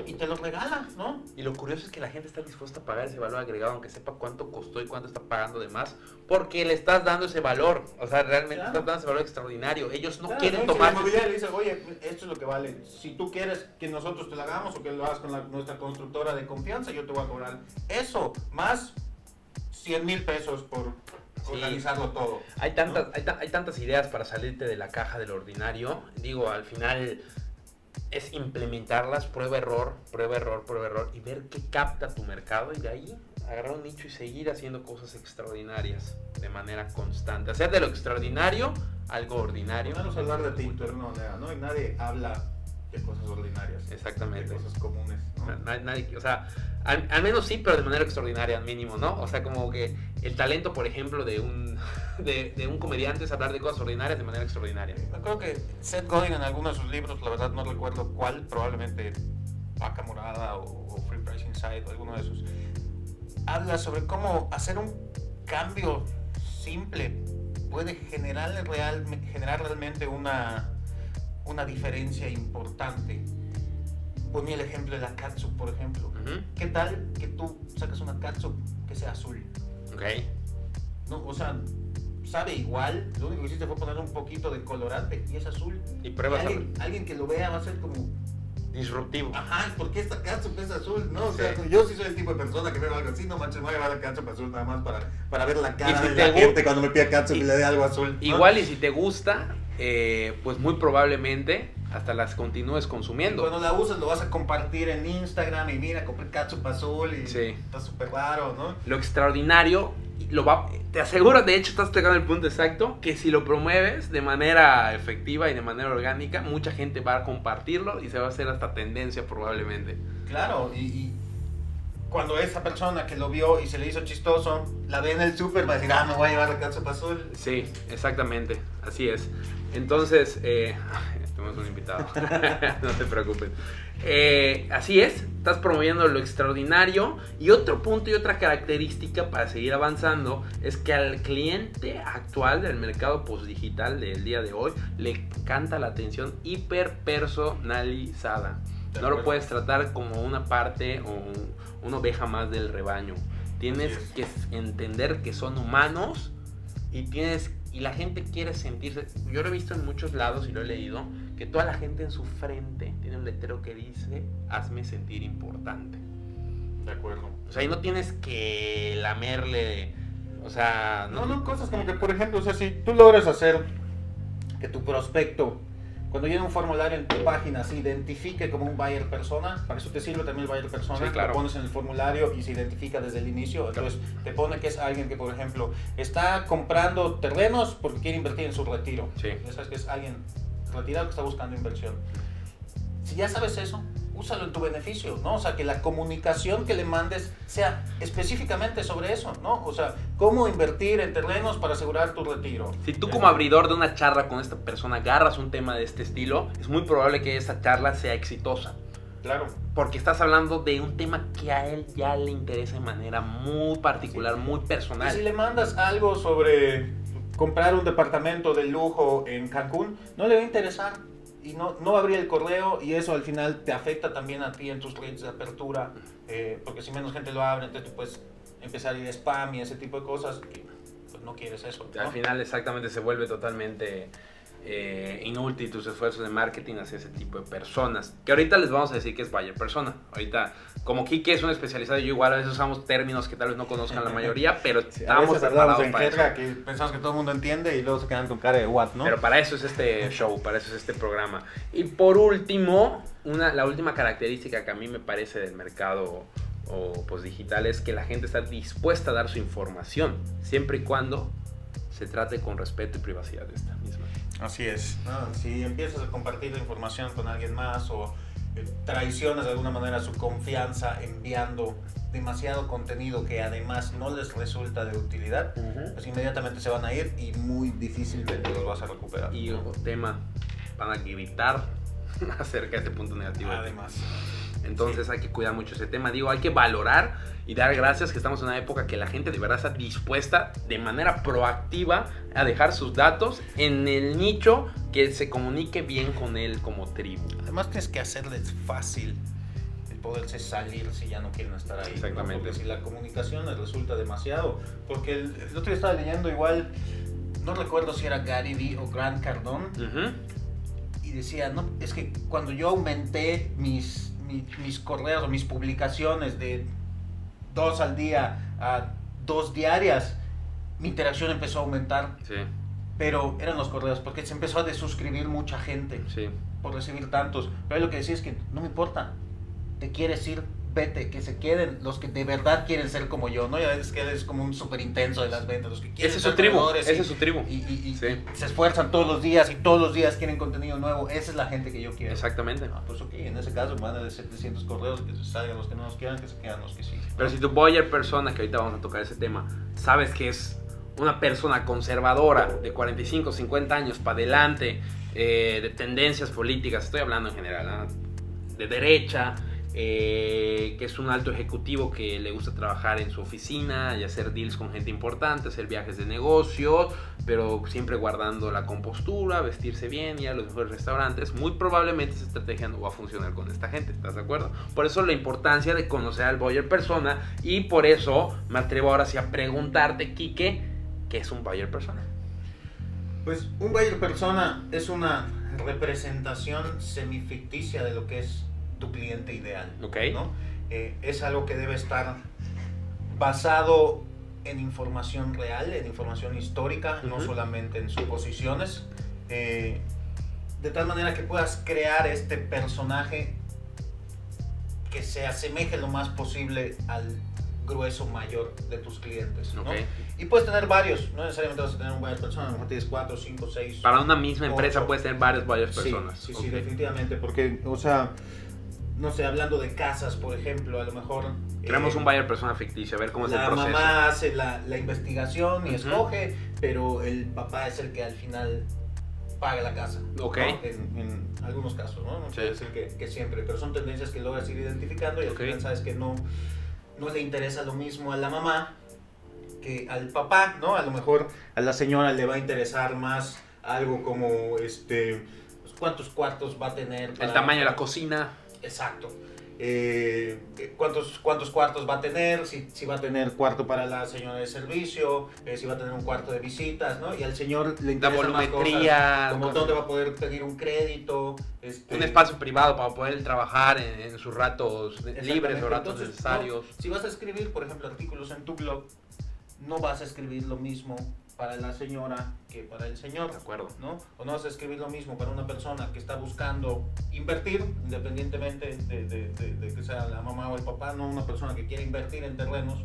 Y te los regala, ¿no? Y lo curioso es que la gente está dispuesta a pagar ese valor agregado, aunque sepa cuánto costó y cuánto está pagando de más, porque le estás dando ese valor. O sea, realmente estás dando ese valor extraordinario. Ellos no quieren tomar. Si le dice, oye, esto es lo que vale. Si tú quieres que nosotros te lo hagamos o que lo hagas con nuestra constructora de confianza, yo te voy a cobrar eso, más 100 mil pesos por organizarlo todo. Hay tantas, hay, tantas ideas para salirte de la caja del ordinario. Digo, al final es implementarlas, prueba error, prueba error, prueba error y ver qué capta tu mercado y de ahí agarrar un nicho y seguir haciendo cosas extraordinarias de manera constante. Hacer de lo extraordinario algo ordinario. Vamos a hablar de ti, no, ¿no? Y nadie habla de cosas ordinarias. Exactamente. De cosas comunes. Nadie, o sea, al, menos sí, pero de manera extraordinaria, al mínimo, ¿no? O sea, como que el talento, por ejemplo, de un, de, un comediante es hablar de cosas ordinarias de manera extraordinaria. Yo creo que Seth Godin en algunos de sus libros, la verdad no recuerdo cuál, probablemente Vaca Morada o, Free Price Inside o alguno de esos, habla sobre cómo hacer un cambio simple puede generar, real, generar realmente una, una diferencia importante ponía el ejemplo de la catsup, por ejemplo. ¿Qué tal que tú sacas una catsup que sea azul? Ok. ¿no? O sea, sabe igual, lo único que hiciste fue poner un poquito de colorante y es azul. Y pruebas alguien, alguien que lo vea va a ser como disruptivo. Ajá, ¿por qué esta catsup es azul? No, o sea, yo sí soy el tipo de persona que veo algo así, no manches, me voy a llevar la catsup azul nada más para, para ver la cara de la gente cuando me pida catsup y, le dé algo azul. Igual y si te gusta, eh, pues muy probablemente hasta las continúes consumiendo. cuando la usas lo vas a compartir en Instagram y mira, compré catsup azul y está súper raro, ¿no? Lo extraordinario, lo va, te aseguro, de hecho estás tocando el punto exacto, que si lo promueves de manera efectiva y de manera orgánica, mucha gente va a compartirlo y se va a hacer hasta tendencia probablemente. Claro, y cuando esa persona que lo vio y se le hizo chistoso, la ve en el súper, va a decir, ah, me voy a llevar la catsup azul. Sí, exactamente, así es. Entonces, eh, tenemos un invitado, no te preocupes. Eh, así es, estás promoviendo lo extraordinario. Y otro punto y otra característica para seguir avanzando es que al cliente actual del mercado postdigital del día de hoy le canta la atención hiper personalizada. No lo puedes tratar como una parte o una oveja más del rebaño. Tienes que entender que son humanos y tienes y la gente quiere sentirse. Yo lo he visto en muchos lados y lo he leído que toda la gente en su frente tiene un letrero que dice hazme sentir importante. De acuerdo. O sea, ahí no tienes que lamerle, o sea, no, no, no cosas como que por ejemplo, o sea, si tú logras hacer que tu prospecto cuando llena un formulario en tu página se identifique como un buyer persona, para eso te sirve también el buyer persona, lo pones en el formulario y se identifica desde el inicio, entonces te pone que es alguien que, por ejemplo, está comprando terrenos porque quiere invertir en su retiro. Sí. Ya sabes que es alguien retirado que está buscando inversión. Si ya sabes eso, úsalo en tu beneficio, ¿no? O sea, que la comunicación que le mandes sea específicamente sobre eso, ¿no? O sea, cómo invertir en terrenos para asegurar tu retiro. Si tú como abridor de una charla con esta persona agarras un tema de este estilo, es muy probable que esa charla sea exitosa. Claro. Porque estás hablando de un tema que a él ya le interesa de manera muy particular, muy personal. Y si le mandas algo sobre comprar un departamento de lujo en Cancún, no le va a interesar y no, no abrir el correo y eso al final te afecta también a ti en tus redes de apertura, eh, porque si menos gente lo abre, entonces tú puedes empezar a ir spam y ese tipo de cosas, y pues no quieres eso. Al final exactamente se vuelve totalmente eh, inútil tus esfuerzos de marketing hacia ese tipo de personas. Que ahorita les vamos a decir que es buyer persona. Ahorita, como Kike es un especializado, yo igual a veces usamos términos que tal vez no conozcan la mayoría, pero estamos preparados para eso. que pensamos que todo el mundo entiende y luego se quedan con cara de what, ¿no? Pero para eso es este show, para eso es este programa. Y por último, una, la última característica que a mí me parece del mercado o pues digital es que la gente está dispuesta a dar su información, siempre y cuando se trate con respeto y privacidad de esta. Así es. si empiezas a compartir la información con alguien más o eh, traicionas de alguna manera su confianza enviando demasiado contenido que además no les resulta de utilidad, pues inmediatamente se van a ir y muy difícilmente los vas a recuperar. Y otro tema, van a gritar acerca de este punto negativo. Además. Entonces hay que cuidar mucho ese tema. Digo, hay que valorar y dar gracias que estamos en una época que la gente de verdad está dispuesta de manera proactiva a dejar sus datos en el nicho que se comunique bien con él como tribu. Además tienes que hacerles fácil el poderse salir si ya no quieren estar ahí. Exactamente. Porque si la comunicación les resulta demasiado. Porque el, otro día estaba leyendo igual, no recuerdo si era Gary Vee o Grant Cardone. Y decía, no, es que cuando yo aumenté mis, mis, mis correos o mis publicaciones de dos al día a dos diarias, mi interacción empezó a aumentar. Sí. Pero eran los correos, porque se empezó a desuscribir mucha gente sí. por recibir tantos. Pero lo que decía es que no me importa, te quieres ir, vete, que se queden los que de verdad quieren ser como yo, ¿no? Ya es que es como un súper intenso de las ventas, los que quieren ese es su tribu, ese es su tribu. Y, se esfuerzan todos los días y todos los días quieren contenido nuevo, esa es la gente que yo quiero. Exactamente. Ah, pues ok, en ese caso van de 700 correos, que se salgan los que no nos quieran, que se quedan los que sí. Pero si tu buyer persona, que ahorita vamos a tocar ese tema, sabes que es una persona conservadora de 45, 50 años para adelante, eh, de tendencias políticas, estoy hablando en general, de derecha, eh, que es un alto ejecutivo que le gusta trabajar en su oficina y hacer deals con gente importante, hacer viajes de negocio, pero siempre guardando la compostura, vestirse bien, y a los mejores restaurantes, muy probablemente esa estrategia no va a funcionar con esta gente, ¿estás de acuerdo? Por eso la importancia de conocer al buyer persona y por eso me atrevo ahora sí a preguntarte, Quique, ¿qué es un buyer persona? Pues un buyer persona es una representación semificticia de lo que es tu cliente ideal. ¿no? Eh, es algo que debe estar basado en información real, en información histórica, no solamente en suposiciones, eh, de tal manera que puedas crear este personaje que se asemeje lo más posible al grueso mayor de tus clientes. ¿no? Y puedes tener varios, no necesariamente vas a tener un buyer persona, a lo mejor tienes cuatro, cinco, seis. Para una misma empresa puedes tener varios buyers personas. Sí, sí, definitivamente, porque, o sea, no sé, hablando de casas, por ejemplo, a lo mejor... Creamos eh, un buyer persona ficticio, a ver cómo es el proceso. La mamá hace la, la investigación y escoge, pero el papá es el que al final paga la casa. Ok. En, algunos casos, ¿no? No quiere decir que, que, siempre, pero son tendencias que logras ir identificando y al final sabes que no, no le interesa lo mismo a la mamá que al papá, ¿no? A lo mejor a la señora le va a interesar más algo como, este, pues, cuántos cuartos va a tener. el tamaño de la cocina. Exacto. Eh, cuántos, cuántos cuartos va a tener, si, si, va a tener cuarto para la señora de servicio, eh, si va a tener un cuarto de visitas, ¿no? Y al señor le interesa la volumetría, como dónde va a poder pedir un crédito. Este, un espacio privado para poder trabajar en, sus ratos libres o ratos necesarios. si vas a escribir, por ejemplo, artículos en tu blog, no vas a escribir lo mismo para la señora que para el señor. De acuerdo. ¿no? O no vas a escribir lo mismo para una persona que está buscando invertir, independientemente de, que sea la mamá o el papá, no una persona que quiere invertir en terrenos.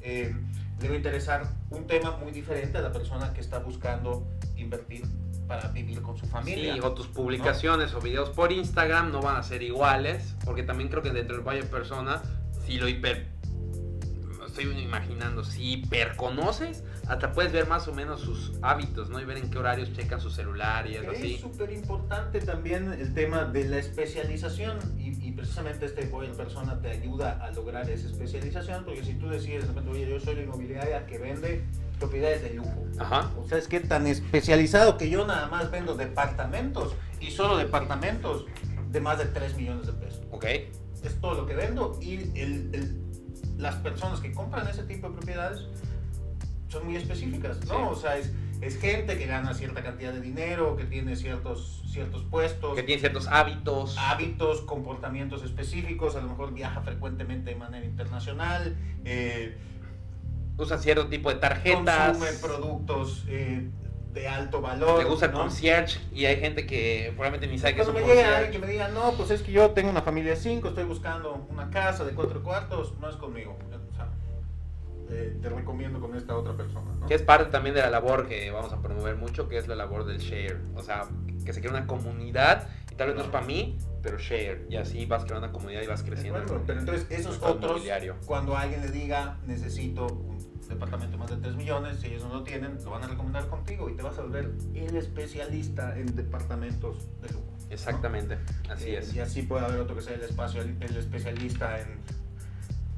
Eh, le va a interesar un tema muy diferente a la persona que está buscando invertir para vivir con su familia. Sí, o tus publicaciones o videos por Instagram no van a ser iguales, porque también creo que dentro del Valle Persona, si lo hiper estoy imaginando, si hiperconoces, hasta puedes ver más o menos sus hábitos, ¿no? Y ver en qué horarios checan su celular y algo así. Es súper importante también el tema de la especialización y, precisamente este Boyle Persona te ayuda a lograr esa especialización, porque si tú decides, de repente, oye, yo soy la inmobiliaria que vende propiedades de lujo. Ajá. O sea, es que tan especializado que yo nada más vendo departamentos y solo departamentos de más de 3 millones de pesos. Ok. Es todo lo que vendo y el, el las personas que compran ese tipo de propiedades son muy específicas, ¿no? O sea, es, es, gente que gana cierta cantidad de dinero, que tiene ciertos, ciertos puestos. Que tiene ciertos hábitos. Hábitos, comportamientos específicos, a lo mejor viaja frecuentemente de manera internacional. Eh, Usa cierto tipo de tarjetas. Consume productos eh, de alto valor. Le gusta el concierge y hay gente que probablemente ni sabe que es un me llega que me diga, no, pues es que yo tengo una familia de cinco, estoy buscando una casa de cuatro cuartos, no es conmigo. O sea, eh, te recomiendo con esta otra persona. Que es parte también de la labor que vamos a promover mucho, que es la labor del share. O sea, que se crea una comunidad y tal vez no es para mí, pero share. Y así vas creando una comunidad y vas creciendo. pero entonces esos otros, cuando alguien le diga, necesito un departamento más de 3 millones, si ellos no lo tienen, lo van a recomendar contigo y te vas a volver el especialista en departamentos de lujo. Exactamente, así eh, es. Y así puede haber otro que sea el, espacio, el, especialista en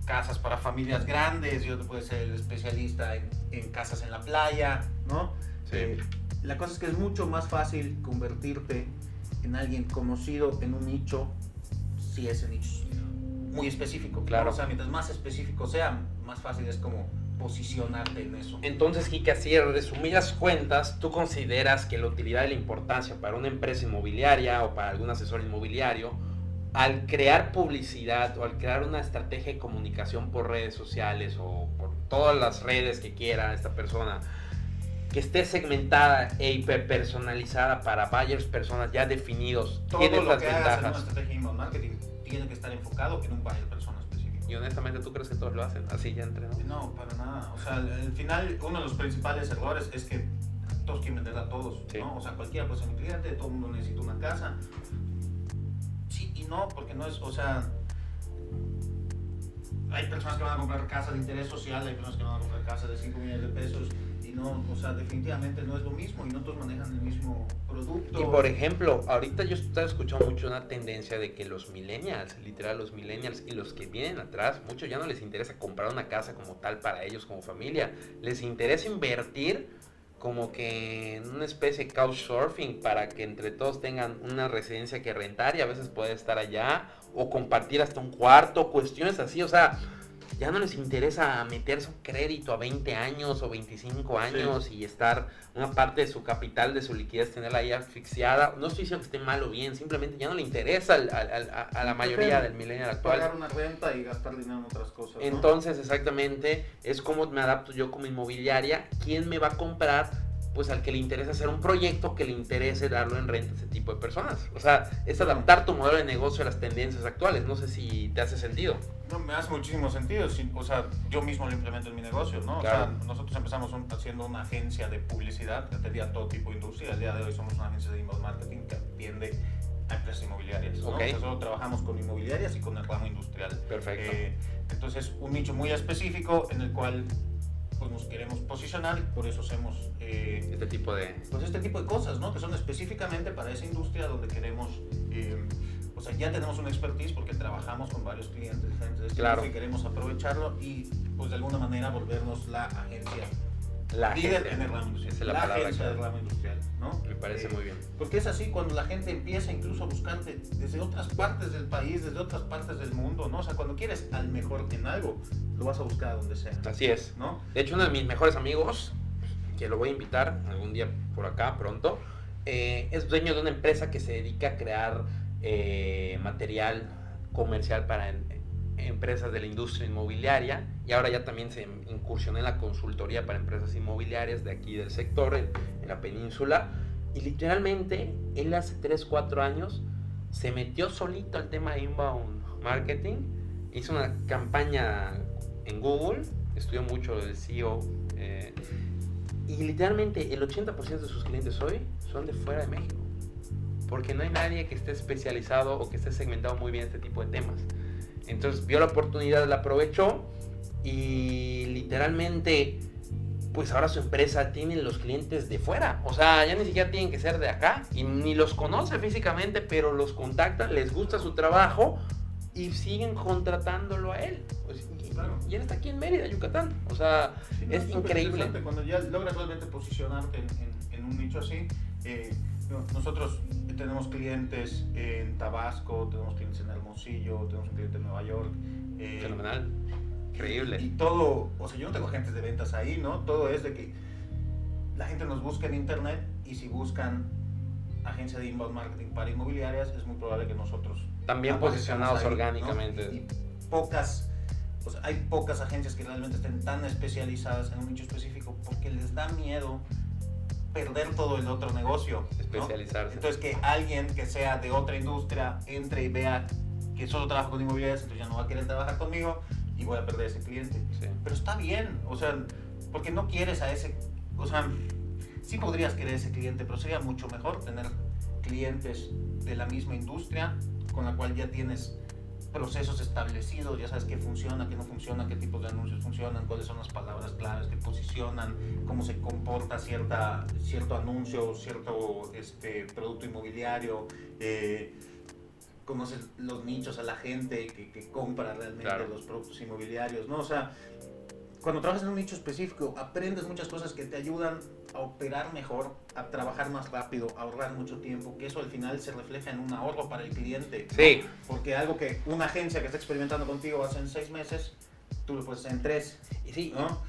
casas para familias grandes y otro puede ser el especialista en, en casas en la playa, ¿no? Sí. Eh, la cosa es que es mucho más fácil convertirte en alguien conocido en un nicho si ese nicho es muy específico. Claro. O sea, mientras más específico sea, más fácil es como posicionarte en eso. Entonces, Kike, así de resumidas cuentas, ¿tú consideras que la utilidad y la importancia para una empresa inmobiliaria o para algún asesor inmobiliario, al crear publicidad o al crear una estrategia de comunicación por redes sociales o por todas las redes que quiera esta persona, que esté segmentada e hiperpersonalizada para varias personas ya definidos, Todo tiene lo que ventajas? en una estrategia de marketing tiene que estar enfocado en un buyer y honestamente, ¿tú crees que todos lo hacen así ya entre, no? para nada. O sea, al final, uno de los principales errores es que todos quieren vender a todos, ¿no? O sea, cualquiera puede ser mi cliente, todo el mundo necesita una casa. Sí y no, porque no es, o sea, hay personas que van a comprar casas de interés social, hay personas que van a comprar casas de 5 millones de pesos no, o sea, definitivamente no es lo mismo y no todos manejan el mismo producto. Y por ejemplo, ahorita yo estoy escuchando mucho una tendencia de que los millennials, literal los millennials y los que vienen atrás, muchos ya no les interesa comprar una casa como tal para ellos como familia, les interesa invertir como que en una especie de couchsurfing para que entre todos tengan una residencia que rentar y a veces puede estar allá o compartir hasta un cuarto, cuestiones así, o sea, ya no les interesa meter su crédito a 20 años o 25 años y estar una parte de su capital, de su liquidez, tenerla ahí asfixiada. No estoy diciendo que esté mal o bien, simplemente ya no le interesa a, la mayoría del milenio actual. Pagar una renta y gastar dinero en otras cosas. Entonces, exactamente, es como me adapto yo como inmobiliaria. ¿Quién me va a comprar? Pues al que le interesa hacer un proyecto que le interese darlo en renta a ese tipo de personas. O sea, es adaptar tu modelo de negocio a las tendencias actuales. No sé si te hace sentido. No, me hace muchísimo sentido. O sea, yo mismo lo implemento en mi negocio, ¿no? O sea, nosotros empezamos haciendo una agencia de publicidad que atendía todo tipo de industria. Al día de hoy somos una agencia de inbound marketing que atiende a empresas inmobiliarias. ¿no? Nosotros trabajamos con inmobiliarias y con el ramo industrial. Perfecto. Eh, entonces, un nicho muy específico en el cual pues nos queremos posicionar y por eso hacemos eh, este tipo de pues este tipo de cosas no que son específicamente para esa industria donde queremos eh, o sea ya tenemos una expertise porque trabajamos con varios clientes diferentes claro. y queremos aprovecharlo y pues de alguna manera volvernos la agencia la líder en el ramo industrial. la, agencia del ramo industrial, ¿no? Me parece eh, muy bien. Porque es así cuando la gente empieza incluso a buscarte desde otras partes del país, desde otras partes del mundo, ¿no? O sea, cuando quieres al mejor en algo, lo vas a buscar a donde sea. Así es. ¿no? De hecho, uno de mis mejores amigos, que lo voy a invitar algún día por acá pronto, eh, es dueño de una empresa que se dedica a crear eh, material comercial para empresas de la industria inmobiliaria y ahora ya también se incursionó en la consultoría para empresas inmobiliarias de aquí del sector, en, la península. Y literalmente él hace 3, 4 años se metió solito al tema de inbound marketing, hizo una campaña en Google, estudió mucho del CEO eh, y literalmente el 80% de sus clientes hoy son de fuera de México. Porque no hay nadie que esté especializado o que esté segmentado muy bien este tipo de temas. Entonces vio la oportunidad, la aprovechó y literalmente, pues ahora su empresa tiene los clientes de fuera. O sea, ya ni siquiera tienen que ser de acá y ni los conoce físicamente, pero los contacta, les gusta su trabajo y siguen contratándolo a él. Pues, y, él está aquí en Mérida, Yucatán. O sea, es increíble. Cuando ya logras realmente posicionarte en, un nicho así, eh, nosotros tenemos clientes en Tabasco, tenemos clientes en Hermosillo, tenemos un cliente en Nueva York. Eh, Fenomenal. Increíble. Y, todo, o sea, yo no tengo agentes de ventas ahí, ¿no? Todo es de que la gente nos busca en internet y si buscan agencia de inbound marketing para inmobiliarias, es muy probable que nosotros. También posicionados orgánicamente. Y pocas, pues hay pocas agencias que realmente estén tan especializadas en un nicho específico porque les da miedo perder todo el otro negocio. Especializarse. Entonces que alguien que sea de otra industria entre y vea que solo trabajo con inmobiliarias, entonces ya no va a querer trabajar conmigo y voy a perder ese cliente. Pero está bien, o sea, porque no quieres a ese, o sea, sí podrías querer ese cliente, pero sería mucho mejor tener clientes de la misma industria con la cual ya tienes procesos establecidos, ya sabes qué funciona, qué no funciona, qué tipos de anuncios funcionan, cuáles son las palabras claves que posicionan, cómo se comporta cierta, cierto anuncio, cierto este, producto inmobiliario, eh, conoces los nichos a la gente que, que compra realmente los productos inmobiliarios, ¿no? O sea, cuando trabajas en un nicho específico, aprendes muchas cosas que te ayudan a operar mejor, a trabajar más rápido, a ahorrar mucho tiempo, que eso al final se refleja en un ahorro para el cliente. Sí. Porque algo que una agencia que está experimentando contigo hace en seis meses, tú lo puedes hacer en tres. Y sí, ¿no?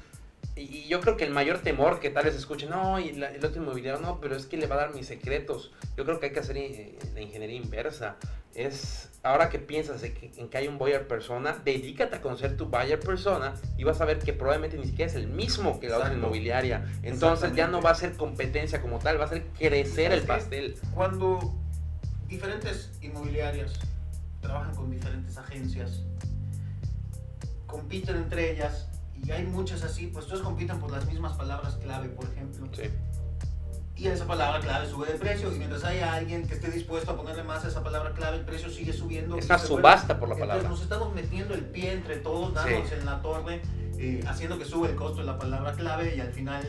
Y, yo creo que el mayor temor que tal vez escuchen, no, y el otro inmobiliario, no, pero es que le va a dar mis secretos. Yo creo que hay que hacer eh, la ingeniería inversa. Es, ahora que piensas en que hay un buyer persona, dedícate a conocer tu buyer persona y vas a ver que probablemente ni siquiera es el mismo que la otra inmobiliaria. Entonces ya no va a ser competencia como tal, va a ser crecer el pastel. Cuando diferentes inmobiliarias trabajan con diferentes agencias, compiten entre ellas, y hay muchas así, pues todos compiten por las mismas palabras clave, por ejemplo. Sí. Y esa palabra clave sube de precio y mientras haya alguien que esté dispuesto a ponerle más a esa palabra clave, el precio sigue subiendo. Es una subasta por la palabra. Entonces nos estamos metiendo el pie entre todos, dándonos en la torre, eh, haciendo que sube el costo de la palabra clave y al final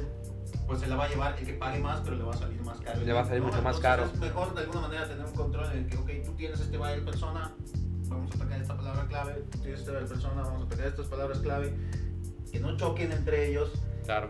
pues se la va a llevar el que pague más, pero le va a salir más caro. Le va a salir mucho más caro. Es mejor de alguna manera tener un control en el que, ok, tú tienes este buyer persona, vamos a atacar esta palabra clave, tú tienes este buyer persona, vamos a atacar estas palabras clave que no choquen entre ellos. Claro.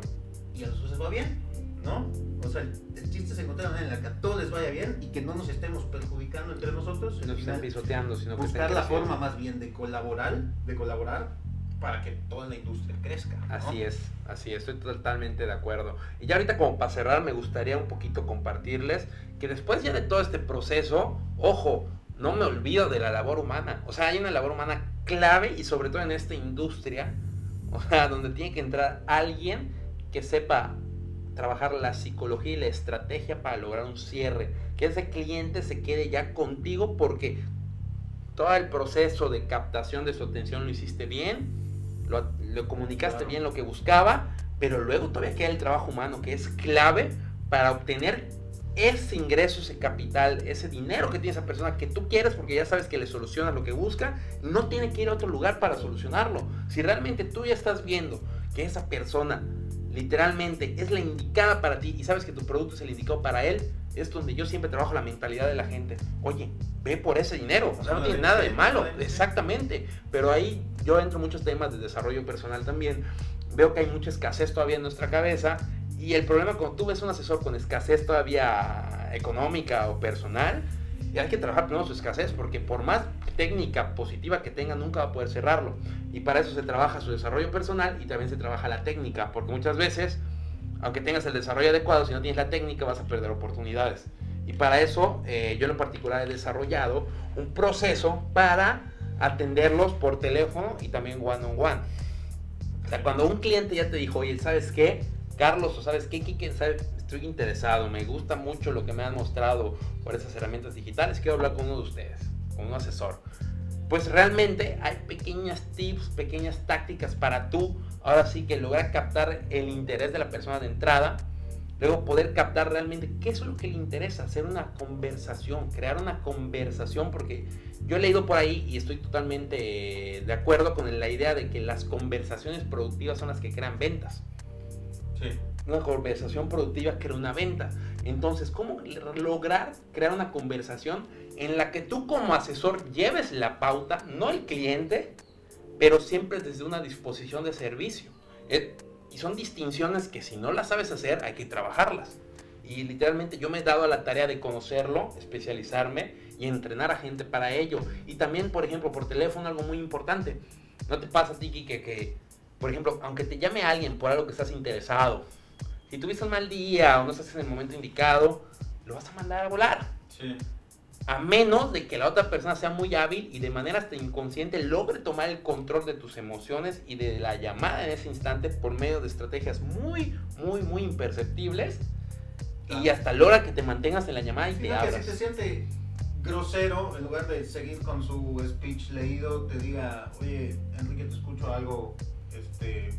Y a los les va bien, ¿no? O sea, el, chiste es encontrar una manera en la que a todos les vaya bien y que no nos estemos perjudicando entre nosotros. No estén pisoteando, sino buscar la forma más bien de colaborar, de colaborar para que toda la industria crezca. Así es, así es, estoy totalmente de acuerdo. Y ya ahorita como para cerrar me gustaría un poquito compartirles que después ya de todo este proceso, ojo, no me olvido de la labor humana. O sea, hay una labor humana clave y sobre todo en esta industria, o sea, donde tiene que entrar alguien que sepa trabajar la psicología y la estrategia para lograr un cierre. Que ese cliente se quede ya contigo porque todo el proceso de captación de su atención lo hiciste bien, lo, comunicaste bien lo que buscaba, pero luego todavía queda el trabajo humano que es clave para obtener ese ingreso, ese capital, ese dinero que tiene esa persona que tú quieres porque ya sabes que le solucionas lo que busca, no tiene que ir a otro lugar para solucionarlo. Si realmente tú ya estás viendo que esa persona literalmente es la indicada para ti y sabes que tu producto es el indicado para él, es donde yo siempre trabajo la mentalidad de la gente. Oye, ve por ese dinero, o sea, no tiene nada de malo, exactamente. Pero ahí yo entro en muchos temas de desarrollo personal también. Veo que hay mucha escasez todavía en nuestra cabeza y el problema cuando tú ves un asesor con escasez todavía económica o personal, hay que trabajar primero su escasez, porque por más técnica positiva que tenga, nunca va a poder cerrarlo. Y para eso se trabaja su desarrollo personal y también se trabaja la técnica, porque muchas veces, aunque tengas el desarrollo adecuado, si no tienes la técnica, vas a perder oportunidades. Y para eso, eh, yo en particular he desarrollado un proceso para atenderlos por teléfono y también one on one. O sea, cuando un cliente ya te dijo, oye, ¿sabes qué? Carlos, o sabes qué, Kike, estoy interesado, me gusta mucho lo que me han mostrado por esas herramientas digitales, quiero hablar con uno de ustedes, con un asesor. Pues realmente hay pequeñas tips, pequeñas tácticas para tú, ahora sí que lograr captar el interés de la persona de entrada, luego poder captar realmente qué es lo que le interesa, hacer una conversación, crear una conversación, porque yo he leído por ahí y estoy totalmente de acuerdo con la idea de que las conversaciones productivas son las que crean ventas. Una conversación productiva crea una venta. Entonces, ¿cómo lograr crear una conversación en la que tú como asesor lleves la pauta, no el cliente, pero siempre desde una disposición de servicio? Eh, y son distinciones que si no las sabes hacer, hay que trabajarlas. Y literalmente yo me he dado a la tarea de conocerlo, especializarme y entrenar a gente para ello. Y también, por ejemplo, por teléfono, algo muy importante. No te pasa a ti, que, que por ejemplo, aunque te llame alguien por algo que estás interesado, si tuviste un mal día o no estás en el momento indicado, lo vas a mandar a volar. Sí. A menos de que la otra persona sea muy hábil y de manera hasta inconsciente logre tomar el control de tus emociones y de la llamada en ese instante por medio de estrategias muy, muy, muy imperceptibles. Y hasta logra que te mantengas en la llamada y te abras. si te siente grosero, en lugar de seguir con su speech leído, te diga, oye, Enrique, te escucho algo este,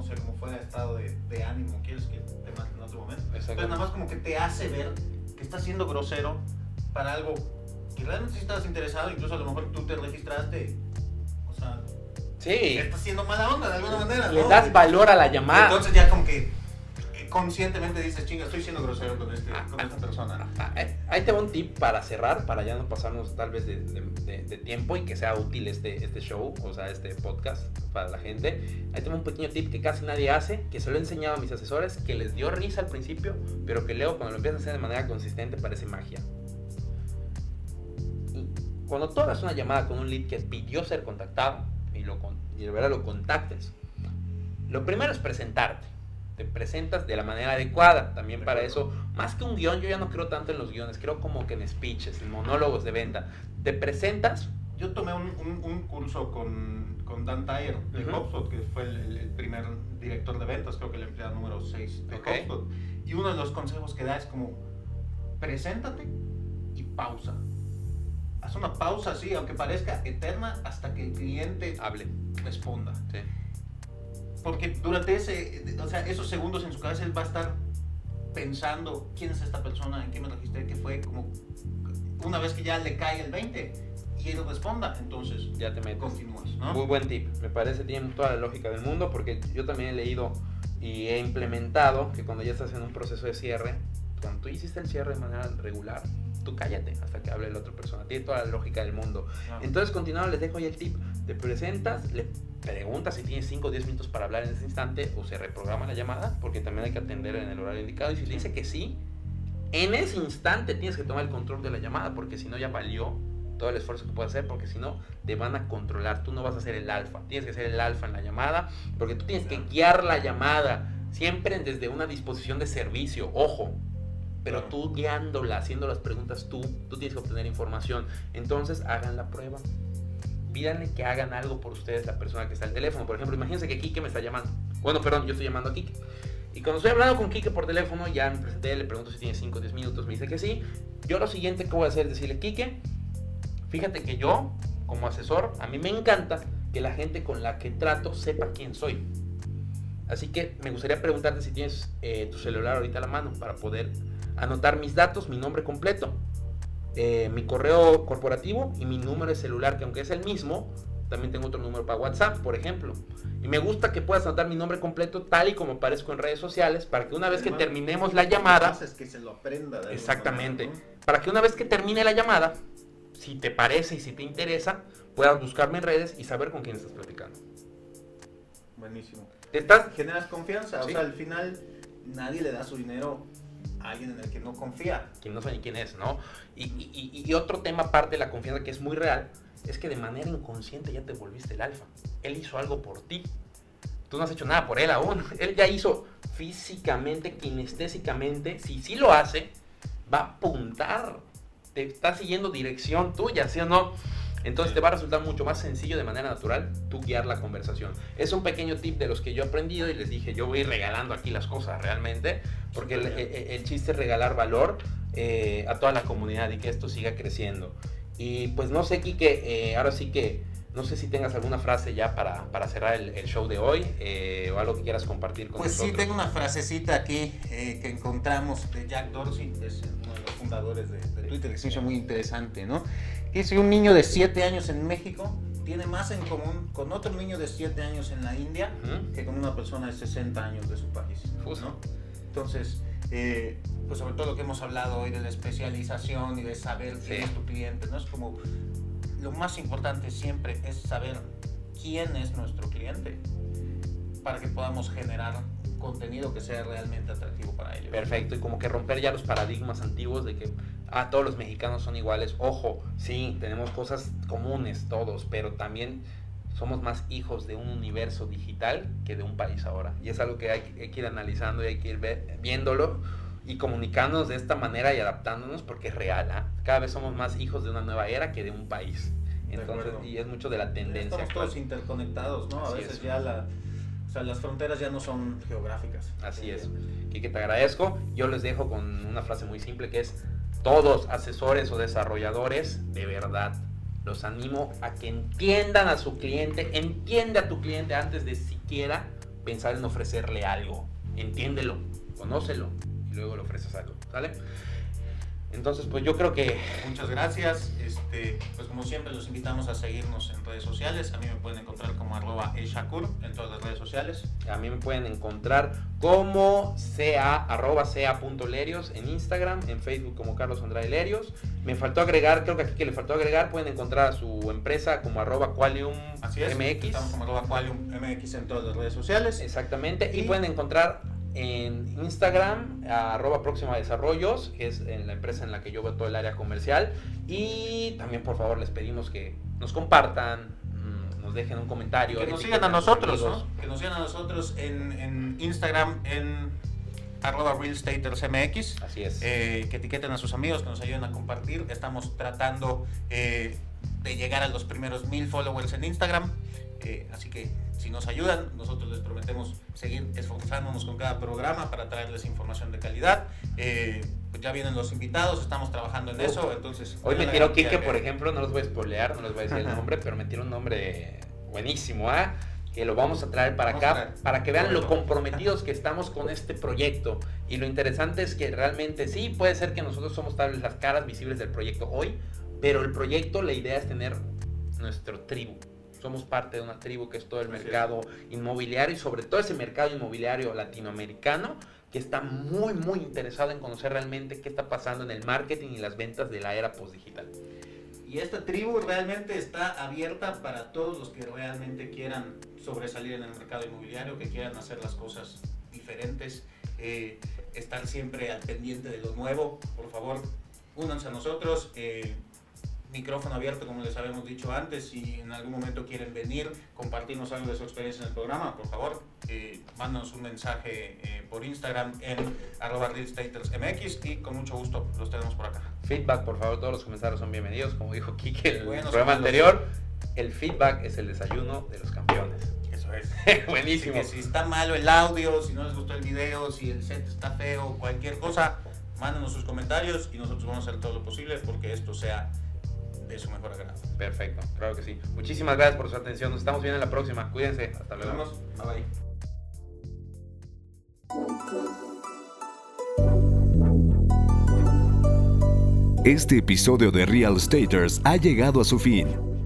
no sé cómo fue el estado de, ánimo, quieres que te mate en otro momento. Pero nada más como que te hace ver que estás siendo grosero para algo que realmente si estabas interesado, incluso a lo mejor tú te registraste, o sea, sí. estás siendo mala onda de alguna manera. Le das valor a la llamada. Entonces ya como que conscientemente dices, chinga, estoy siendo grosero con, este, esta persona. Eh, ahí te va un tip para cerrar, para ya no pasarnos tal vez de, tiempo y que sea útil este, este show, o sea, este podcast para la gente. Ahí tengo un pequeño tip que casi nadie hace, que se lo he enseñado a mis asesores, que les dio risa al principio, pero que luego cuando lo empiezas a hacer de manera consistente parece magia. cuando tú hagas una llamada con un lead que pidió ser contactado y, lo, y de verdad lo contactes, lo primero es presentarte te presentas de la manera adecuada. También para eso, más que un guion, yo ya no creo tanto en los guiones, creo como que en speeches, en monólogos de venta. Te presentas. Yo tomé un, curso con, con, Dan Tyre de HubSpot, que fue el, primer director de ventas, creo que el empleado número 6 de HubSpot. Y uno de los consejos que da es como, preséntate y pausa. Haz una pausa así, aunque parezca eterna, hasta que el cliente hable, responda. Sí. Porque durante ese, o sea, esos segundos en su cabeza él va a estar pensando quién es esta persona, en qué me registré, qué fue, como una vez que ya le cae el 20 y él responda, entonces ya te metes. continúas. Muy buen tip, me parece tiene toda la lógica del mundo porque yo también he leído y he implementado que cuando ya estás en un proceso de cierre, cuando tú hiciste el cierre de manera regular, tú cállate hasta que hable la otra persona. Tiene toda la lógica del mundo. Entonces, continuando, les dejo ahí el tip. Te presentas, le preguntas si tienes 5 o 10 minutos para hablar en ese instante o se reprograma la llamada, porque también hay que atender en el horario indicado. Y si le dice que sí, en ese instante tienes que tomar el control de la llamada, porque si no ya valió todo el esfuerzo que puedas hacer, porque si no, te van a controlar. Tú no vas a ser el alfa. Tienes que ser el alfa en la llamada, porque tú tienes que guiar la llamada. Siempre desde una disposición de servicio. Ojo, pero tú guiándola, haciendo las preguntas tú, tú tienes que obtener información. Entonces hagan la prueba. Pídanle que hagan algo por ustedes la persona que está al teléfono. Por ejemplo, imagínense que Kike me está llamando. Bueno, perdón, yo estoy llamando a Kike. Y cuando estoy hablando con Kike por teléfono, ya me presenté, le pregunto si tiene 5 o 10 minutos, me dice que sí. Yo lo siguiente que voy a hacer es decirle, Kike, fíjate que yo, como asesor, a mí me encanta que la gente con la que trato sepa quién soy. Así que me gustaría preguntarte si tienes eh, tu celular ahorita a la mano para poder anotar mis datos, mi nombre completo, eh, mi correo corporativo y mi número de celular, que aunque es el mismo, también tengo otro número para WhatsApp, por ejemplo. Y me gusta que puedas anotar mi nombre completo tal y como aparezco en redes sociales para que una vez que terminemos la llamada... Es que se lo aprenda. exactamente. Para que una vez que termine la llamada, si te parece y si te interesa, puedas buscarme en redes y saber con quién estás platicando. Buenísimo. ¿Te estás? Generas confianza. O sea, al final nadie le da su dinero alguien en el que no confía. Quien no sabe ni quién es, ¿no? Y, otro tema aparte de la confianza que es muy real, es que de manera inconsciente ya te volviste el alfa. Él hizo algo por ti. Tú no has hecho nada por él aún. Él ya hizo físicamente, kinestésicamente. Si sí lo hace, va a apuntar. Te está siguiendo dirección tuya, ¿sí o no? Entonces te va a resultar mucho más sencillo de manera natural tú guiar la conversación. Es un pequeño tip de los que yo he aprendido y les dije, yo voy regalando aquí las cosas realmente, porque el, chiste es regalar valor eh, a toda la comunidad y que esto siga creciendo. Y pues no sé, Kike, eh, ahora sí que no sé si tengas alguna frase ya para, para cerrar el, show de hoy eh, o algo que quieras compartir con pues nosotros. Pues sí, tengo una frasecita aquí que encontramos de Jack Dorsey, es uno de los fundadores de, de Twitter, que se muy interesante, ¿no? Dice un niño de 7 años en México tiene más en común con otro niño de 7 años en la India que con una persona de 60 años de su país. ¿no? Entonces, eh, pues sobre todo lo que hemos hablado hoy de la especialización y de saber quién es tu cliente, ¿no? Es como lo más importante siempre es saber quién es nuestro cliente para que podamos generar contenido que sea realmente atractivo para ellos. Perfecto, y como que romper ya los paradigmas antiguos de que ah, todos los mexicanos son iguales. Ojo, sí, tenemos cosas comunes todos, pero también somos más hijos de un universo digital que de un país ahora. Y es algo que hay, que ir analizando y hay que ir viéndolo y comunicándonos de esta manera y adaptándonos porque es real. ¿ah? Cada vez somos más hijos de una nueva era que de un país. Entonces, y es mucho de la tendencia. Estamos todos interconectados, ¿no? A veces ya la, o sea, las fronteras ya no son geográficas. Así es. Kike, te agradezco. Yo les dejo con una frase muy simple que es todos asesores o desarrolladores, de verdad, los animo a que entiendan a su cliente, entiende a tu cliente antes de siquiera pensar en ofrecerle algo. Entiéndelo, conócelo y luego le ofreces algo, ¿sale? Entonces, pues yo creo que... Muchas gracias. Este, pues como siempre, los invitamos a seguirnos en redes sociales. A mí me pueden encontrar como arroba eshakur en todas las redes sociales. A mí me pueden encontrar como sea, arroba sea.lerios en Instagram, en Facebook como Carlos Andrade Lerios. Me faltó agregar, creo que aquí que le faltó agregar, pueden encontrar a su empresa como arroba Qualium Así es, MX. Estamos como arroba Qualium MX en todas las redes sociales. Exactamente. y pueden encontrar en Instagram, arroba próxima desarrollos, que es en la empresa en la que yo veo todo el área comercial. Y también por favor les pedimos que nos compartan, mm, nos dejen un comentario. Que nos sigan a nosotros, Que nos sigan a nosotros en, Instagram, en arroba realstatersmx. Así es. Eh, que etiqueten a sus amigos, que nos ayuden a compartir. Estamos tratando eh, de llegar a los primeros mil followers en Instagram. Eh, así que si nos ayudan, nosotros les prometemos seguir esforzándonos con cada programa para traerles información de calidad. Eh, pues ya vienen los invitados, estamos trabajando en eso, entonces... Hoy me tiró Kike, por ejemplo, no los voy a spoilear, no les voy a decir el nombre, pero me tiró un nombre buenísimo, ¿ah? que lo vamos a traer para acá, para que vean lo comprometidos que estamos con este proyecto. Y lo interesante es que realmente sí, puede ser que nosotros somos tal vez las caras visibles del proyecto hoy, pero el proyecto, la idea es tener nuestro tribu, somos parte de una tribu que es todo el mercado inmobiliario y sobre todo ese mercado inmobiliario latinoamericano que está muy, muy interesado en conocer realmente qué está pasando en el marketing y las ventas de la era postdigital. Y esta tribu realmente está abierta para todos los que realmente quieran sobresalir en el mercado inmobiliario, que quieran hacer las cosas diferentes, eh, estar siempre al pendiente de lo nuevo. Por favor, únanse a nosotros. Eh, micrófono abierto, como les habíamos dicho antes. Si en algún momento quieren venir, compartirnos algo de su experiencia en el programa, por favor, eh, mándanos un mensaje eh, por Instagram en arroba MX y con mucho gusto los tenemos por acá. Feedback, por favor, todos los comentarios son bienvenidos. Como dijo Kike en el programa anterior, el feedback es el desayuno de los campeones. Eso es. Buenísimo. si está malo el audio, si no les gustó el video, si el set está feo, cualquier cosa, mándenos sus comentarios y nosotros vamos a hacer todo lo posible porque esto sea de su mejor agrado. Perfecto, claro que sí. Muchísimas gracias por su atención. Nos estamos viendo en la próxima. Cuídense. Hasta luego. Nos vemos. Bye bye. Este episodio de Real Staters ha llegado a su fin.